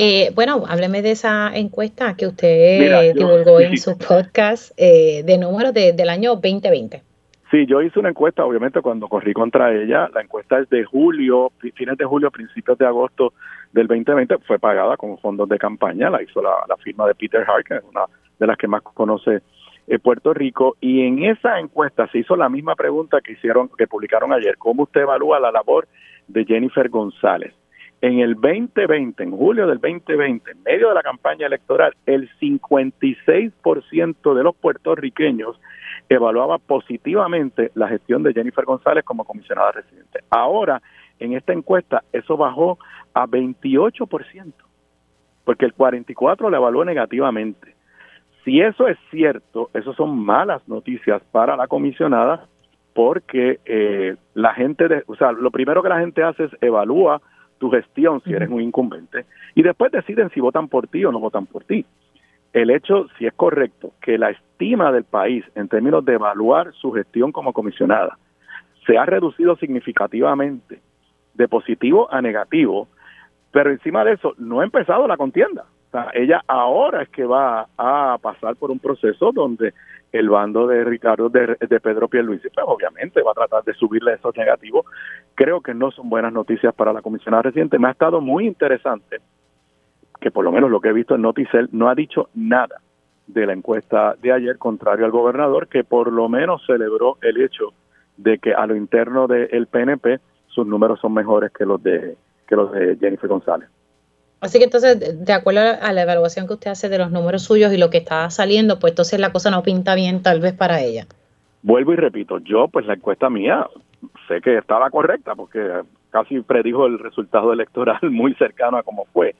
Eh, bueno, hábleme de esa encuesta que usted divulgó en su podcast eh, de números del año 2020. Sí, yo hice una encuesta, obviamente, cuando corrí contra ella. La encuesta es de julio, fines de julio, principios de agosto del 2020. Fue pagada con fondos de campaña. La hizo la, firma de Peter Harker, una de las que más conoce eh, Puerto Rico. Y en esa encuesta se hizo la misma pregunta que hicieron, que publicaron ayer. ¿Cómo usted evalúa la labor de Jennifer González? En el 2020, en julio del 2020, en medio de la campaña electoral, el 56% de los puertorriqueños evaluaba positivamente la gestión de Jennifer González como comisionada residente. Ahora, en esta encuesta, eso bajó a 28%. porque el 44 la evaluó negativamente. Si eso es cierto, eso son malas noticias para la comisionada, porque eh, la gente, de, o sea, lo primero que la gente hace es evalúa tu gestión si eres un incumbente y después deciden si votan por ti o no votan por ti. El hecho, si es correcto, que la estima del país en términos de evaluar su gestión como comisionada se ha reducido significativamente de positivo a negativo, pero encima de eso no ha empezado la contienda. O sea, ella ahora es que va a pasar por un proceso donde el bando de Ricardo, de, Pedro Pierluisi, pues obviamente va a tratar de subirle esos negativos. Creo que no son buenas noticias para la comisionada reciente. Me ha estado muy interesante que por lo menos lo que he visto en Noticel no ha dicho nada de la encuesta de ayer, contrario al gobernador, que por lo menos celebró el hecho de que a lo interno del PNP sus números son mejores que los de que los de Jennifer González. Así que entonces, de acuerdo a la evaluación que usted hace de los números suyos y lo que está saliendo, pues entonces la cosa no pinta bien tal vez para ella. Vuelvo y repito, yo pues la encuesta mía sé que estaba correcta porque casi predijo el resultado electoral muy cercano a como fue.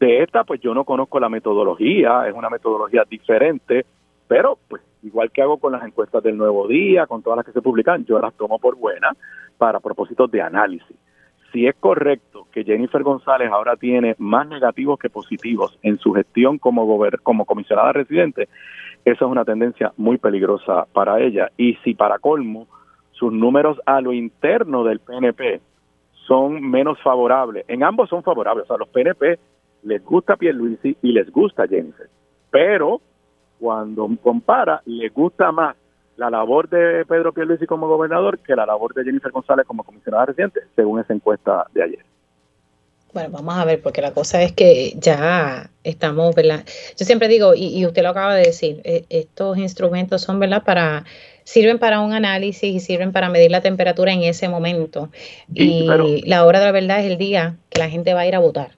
De esta pues yo no conozco la metodología, es una metodología diferente, pero pues igual que hago con las encuestas del Nuevo Día, con todas las que se publican, yo las tomo por buenas para propósitos de análisis si es correcto que Jennifer González ahora tiene más negativos que positivos en su gestión como, comisionada residente, esa es una tendencia muy peligrosa para ella. Y si para colmo sus números a lo interno del PNP son menos favorables, en ambos son favorables, o sea, los PNP les gusta Pierluisi y les gusta Jennifer, pero cuando compara, les gusta más la labor de Pedro Pierluisi como gobernador que la labor de Jennifer González como comisionada residente, según esa encuesta de ayer. Bueno, vamos a ver, porque la cosa es que ya estamos, ¿verdad? Yo siempre digo, y, usted lo acaba de decir, eh, estos instrumentos son, ¿verdad? Para, sirven para un análisis y sirven para medir la temperatura en ese momento. y la hora de la verdad es el día que la gente va a ir a votar.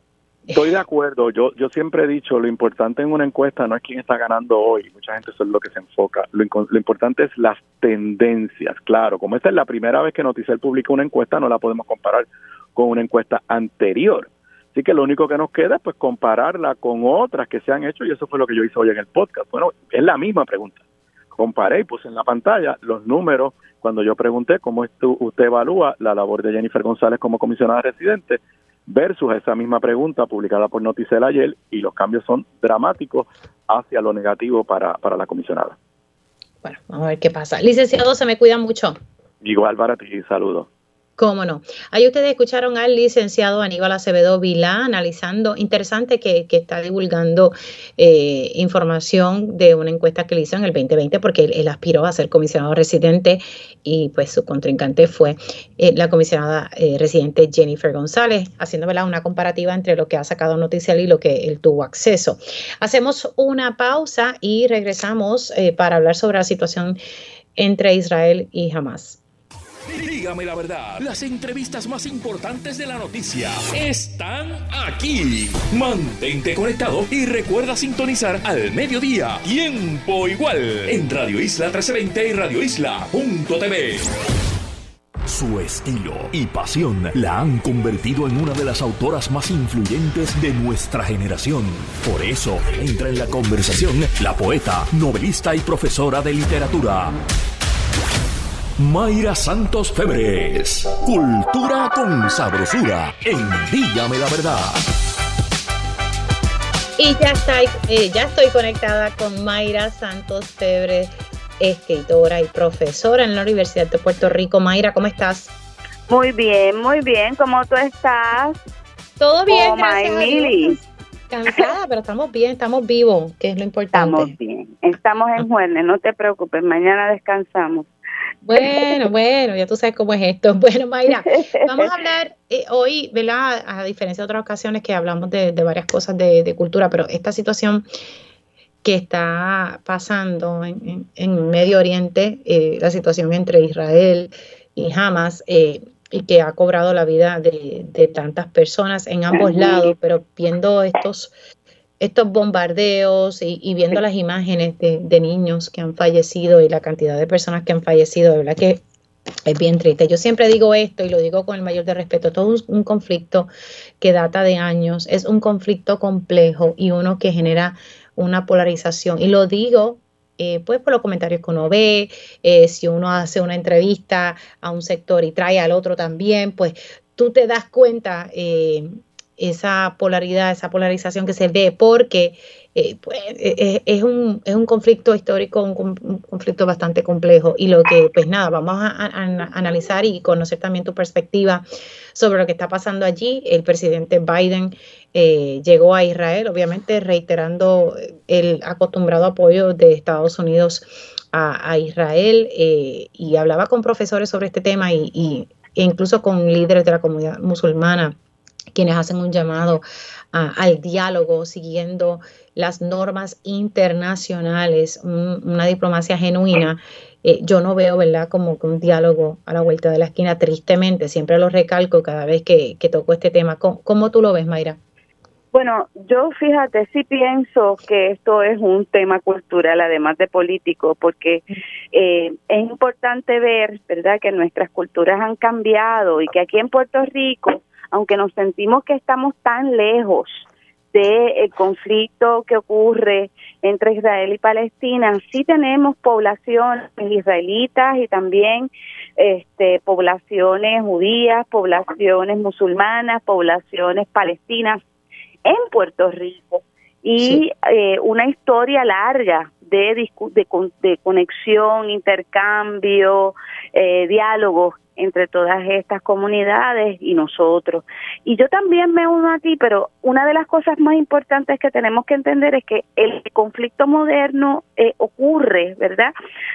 Estoy de acuerdo. Yo, yo siempre he dicho, lo importante en una encuesta no es quién está ganando hoy. Mucha gente eso es lo que se enfoca. Lo, lo importante es las tendencias. Claro, como esta es la primera vez que Noticel publica una encuesta, no la podemos comparar con una encuesta anterior. Así que lo único que nos queda es pues compararla con otras que se han hecho y eso fue lo que yo hice hoy en el podcast. Bueno, es la misma pregunta. Comparé y puse en la pantalla los números cuando yo pregunté cómo usted evalúa la labor de Jennifer González como comisionada residente versus esa misma pregunta publicada por Noticel ayer y los cambios son dramáticos hacia lo negativo para, para la comisionada. Bueno, vamos a ver qué pasa. Licenciado, se me cuida mucho. Igual para ti, saludos. Cómo no. Ahí ustedes escucharon al licenciado Aníbal Acevedo Vilá analizando, interesante que, está divulgando eh, información de una encuesta que le hizo en el 2020 porque él, aspiró a ser comisionado residente y pues su contrincante fue eh, la comisionada eh, residente Jennifer González, haciendo una comparativa entre lo que ha sacado Noticial y lo que él tuvo acceso. Hacemos una pausa y regresamos para hablar sobre la situación entre Israel y Hamas. Dígame la verdad, las entrevistas más importantes de la noticia están aquí. Mantente conectado y recuerda sintonizar al mediodía, tiempo igual, en Radio Isla 1320 y Radio Isla.tv. Su estilo y pasión la han convertido en una de las autoras más influyentes de nuestra generación. Por eso entra en la conversación la poeta, novelista y profesora de literatura. Mayra Santos Febres. Cultura con sabrosura en Dígame la Verdad. Y ya, está, eh, ya estoy conectada con Mayra Santos Febres, escritora y profesora en la Universidad de Puerto Rico. Mayra, ¿cómo estás? Muy bien, muy bien. ¿Cómo tú estás? Todo bien, oh, gracias Cansada, pero estamos bien, estamos vivos, que es lo importante. Estamos bien, estamos en jueves, no te preocupes, mañana descansamos. Bueno, bueno, ya tú sabes cómo es esto. Bueno, Mayra, vamos a hablar eh, hoy, ¿verdad? A diferencia de otras ocasiones que hablamos de, varias cosas de, cultura, pero esta situación que está pasando en, Medio Oriente, eh, la situación entre Israel y Hamas, eh, y que ha cobrado la vida de, de tantas personas en ambos lados, pero viendo estos estos bombardeos y, viendo las imágenes de, niños que han fallecido y la cantidad de personas que han fallecido, de verdad que es bien triste. Yo siempre digo esto y lo digo con el mayor de respeto. Todo un, un conflicto que data de años, es un conflicto complejo y uno que genera una polarización. Y lo digo eh, pues por los comentarios que uno ve, eh, si uno hace una entrevista a un sector y trae al otro también, pues tú te das cuenta eh, esa polaridad, esa polarización que se ve, porque pues, es, un, es un conflicto histórico, un, conflicto bastante complejo. Y lo que, pues nada, vamos a, analizar y conocer también tu perspectiva sobre lo que está pasando allí. El presidente Biden eh, llegó a Israel, obviamente reiterando el acostumbrado apoyo de Estados Unidos a, Israel eh, y hablaba con profesores sobre este tema y, e incluso con líderes de la comunidad musulmana quienes hacen un llamado al diálogo siguiendo las normas internacionales, una diplomacia genuina. Eh, yo no veo, ¿verdad?, como un diálogo a la vuelta de la esquina, tristemente, siempre lo recalco cada vez que, toco este tema. ¿Cómo, tú lo ves, Mayra? Bueno, yo fíjate, sí pienso que esto es un tema cultural, además de político, porque eh, es importante ver, ¿verdad?, que nuestras culturas han cambiado y que aquí en Puerto Rico, aunque nos sentimos que estamos tan lejos del conflicto que ocurre entre Israel y Palestina, sí tenemos poblaciones israelitas y también este, poblaciones judías, poblaciones musulmanas, poblaciones palestinas en Puerto Rico. Y eh, una historia larga de, de, de conexión, intercambio, eh, diálogo entre todas estas comunidades y nosotros. Y yo también me uno a ti, pero una de las cosas más importantes que tenemos que entender es que el conflicto moderno eh, ocurre, ¿verdad?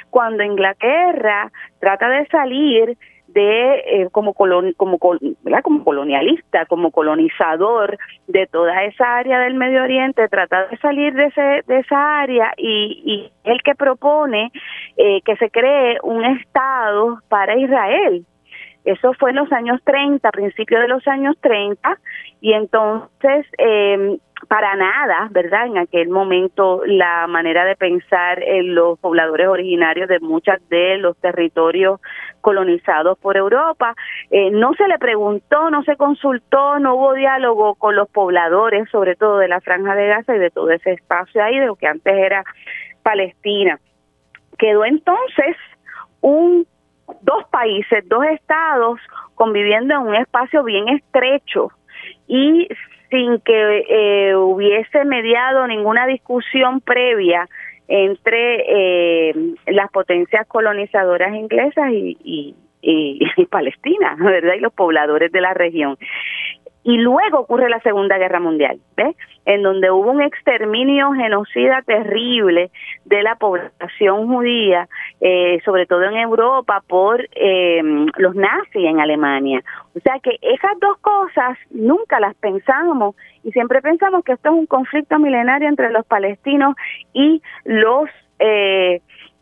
Cuando Inglaterra trata de salir de eh, como como como colonialista como colonizador de toda esa área del Medio Oriente trata de salir de ese de esa área y, y el que propone eh, que se cree un estado para Israel eso fue en los años 30, a principios de los años 30, y entonces eh, para nada, ¿verdad? En aquel momento la manera de pensar en los pobladores originarios de muchos de los territorios colonizados por Europa, eh, no se le preguntó, no se consultó, no hubo diálogo con los pobladores, sobre todo de la Franja de Gaza y de todo ese espacio ahí, de lo que antes era Palestina. Quedó entonces un dos países, dos estados conviviendo en un espacio bien estrecho y sin que eh, hubiese mediado ninguna discusión previa entre eh, las potencias colonizadoras inglesas y, y, y, Palestina, ¿verdad? Y los pobladores de la región. Y luego ocurre la Segunda Guerra Mundial, ¿ves? En donde hubo un exterminio genocida terrible de la población judía, eh, sobre todo en Europa, por eh, los nazis en Alemania. O sea que esas dos cosas nunca las pensamos y siempre pensamos que esto es un conflicto milenario entre los palestinos y los eh,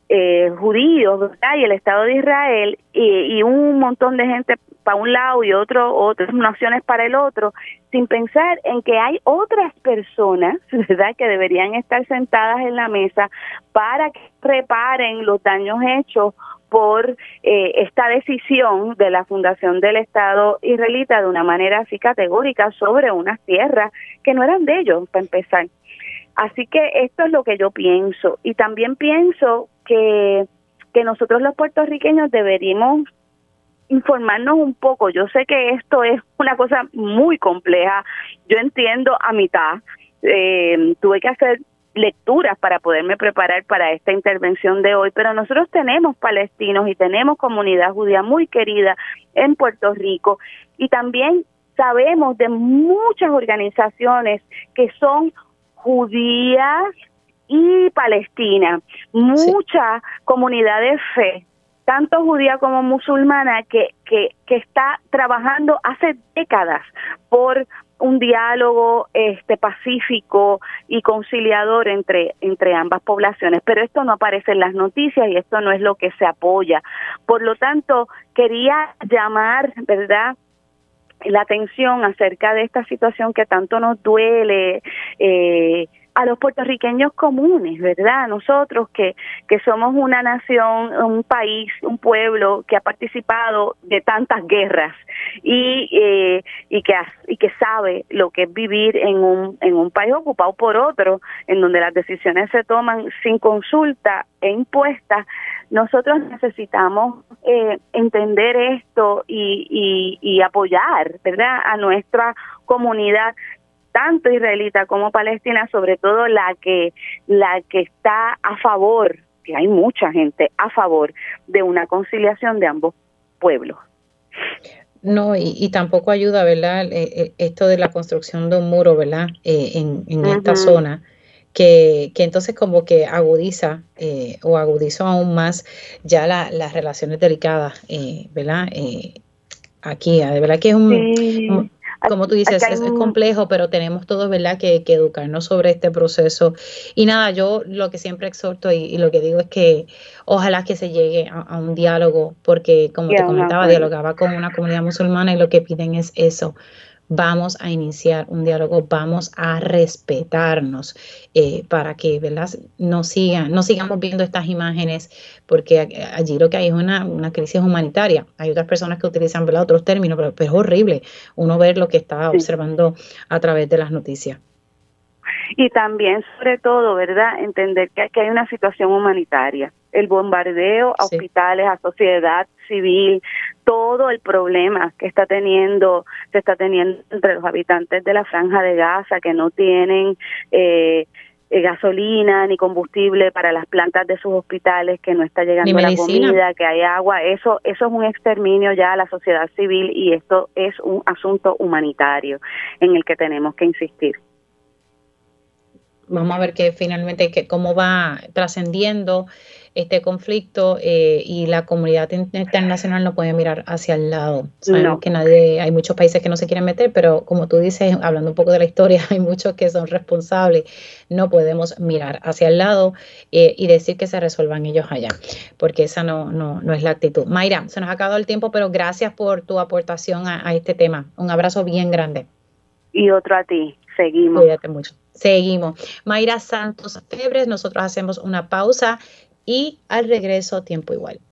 eh, judíos ¿verdad? y el Estado de Israel y, y, un montón de gente para un lado y otro otras naciones para el otro sin pensar en que hay otras personas verdad que deberían estar sentadas en la mesa para que reparen los daños hechos por eh, esta decisión de la fundación del Estado israelita de una manera así categórica sobre unas tierras que no eran de ellos para empezar Así que esto es lo que yo pienso. Y también pienso que, nosotros los puertorriqueños deberíamos informarnos un poco. Yo sé que esto es una cosa muy compleja. Yo entiendo a mitad. Eh, tuve que hacer lecturas para poderme preparar para esta intervención de hoy, pero nosotros tenemos palestinos y tenemos comunidad judía muy querida en Puerto Rico y también sabemos de muchas organizaciones que son judías y palestina, mucha comunidad de fe, tanto judía como musulmana, que, que, que está trabajando hace décadas por un diálogo este pacífico y conciliador entre entre ambas poblaciones, pero esto no aparece en las noticias y esto no es lo que se apoya. Por lo tanto, quería llamar, ¿verdad? la atención acerca de esta situación que tanto nos duele eh, a los puertorriqueños comunes, ¿verdad? Nosotros que, que somos una nación, un país, un pueblo que ha participado de tantas guerras y, eh, y, que, y que sabe lo que es vivir en un, en un país ocupado por otro, en donde las decisiones se toman sin consulta e impuestas, nosotros necesitamos eh, entender esto y, y, apoyar, ¿verdad?, a nuestra comunidad tanto israelita como palestina, sobre todo la que la que está a favor, que hay mucha gente a favor de una conciliación de ambos pueblos. No, y, tampoco ayuda, ¿verdad? Eh, eh, esto de la construcción de un muro, ¿verdad? en, en esta zona que, que entonces como que agudiza eh, o agudizó aún más ya las relaciones delicadas, eh, ¿verdad? Eh, aquí, de verdad que es un, como tú dices, es, complejo, pero tenemos todos, ¿verdad?, que, que, educarnos sobre este proceso. Y nada, yo lo que siempre exhorto y, lo que digo es que ojalá que se llegue a, un diálogo, porque como te comentaba, dialogaba con una comunidad musulmana y lo que piden es eso, vamos a iniciar un diálogo, vamos a respetarnos eh, para que ¿verdad? No, sigan, no sigamos viendo estas imágenes, porque allí lo que hay es una, una crisis humanitaria. Hay otras personas que utilizan ¿verdad? otros términos, pero, es horrible uno ver lo que está observando a través de las noticias. Y también, sobre todo, ¿verdad? Entender que, hay una situación humanitaria. El bombardeo a hospitales, a sociedad civil, todo el problema que está teniendo, se está teniendo entre los habitantes de la franja de Gaza que no tienen eh, eh, gasolina ni combustible para las plantas de sus hospitales, que no está llegando la comida, que hay agua, eso eso es un exterminio ya a la sociedad civil y esto es un asunto humanitario en el que tenemos que insistir vamos a ver que finalmente que cómo va trascendiendo este conflicto eh, y la comunidad internacional no puede mirar hacia el lado. Sabemos que nadie, hay muchos países que no se quieren meter, pero como tú dices, hablando un poco de la historia, hay muchos que son responsables. No podemos mirar hacia el lado eh, y decir que se resuelvan ellos allá, porque esa no, no, no es la actitud. Mayra, se nos ha acabado el tiempo, pero gracias por tu aportación a, a este tema. Un abrazo bien grande. Y otro a ti. Seguimos. Cuídate mucho. Seguimos. Mayra Santos Febres, nosotros hacemos una pausa y al regreso tiempo igual.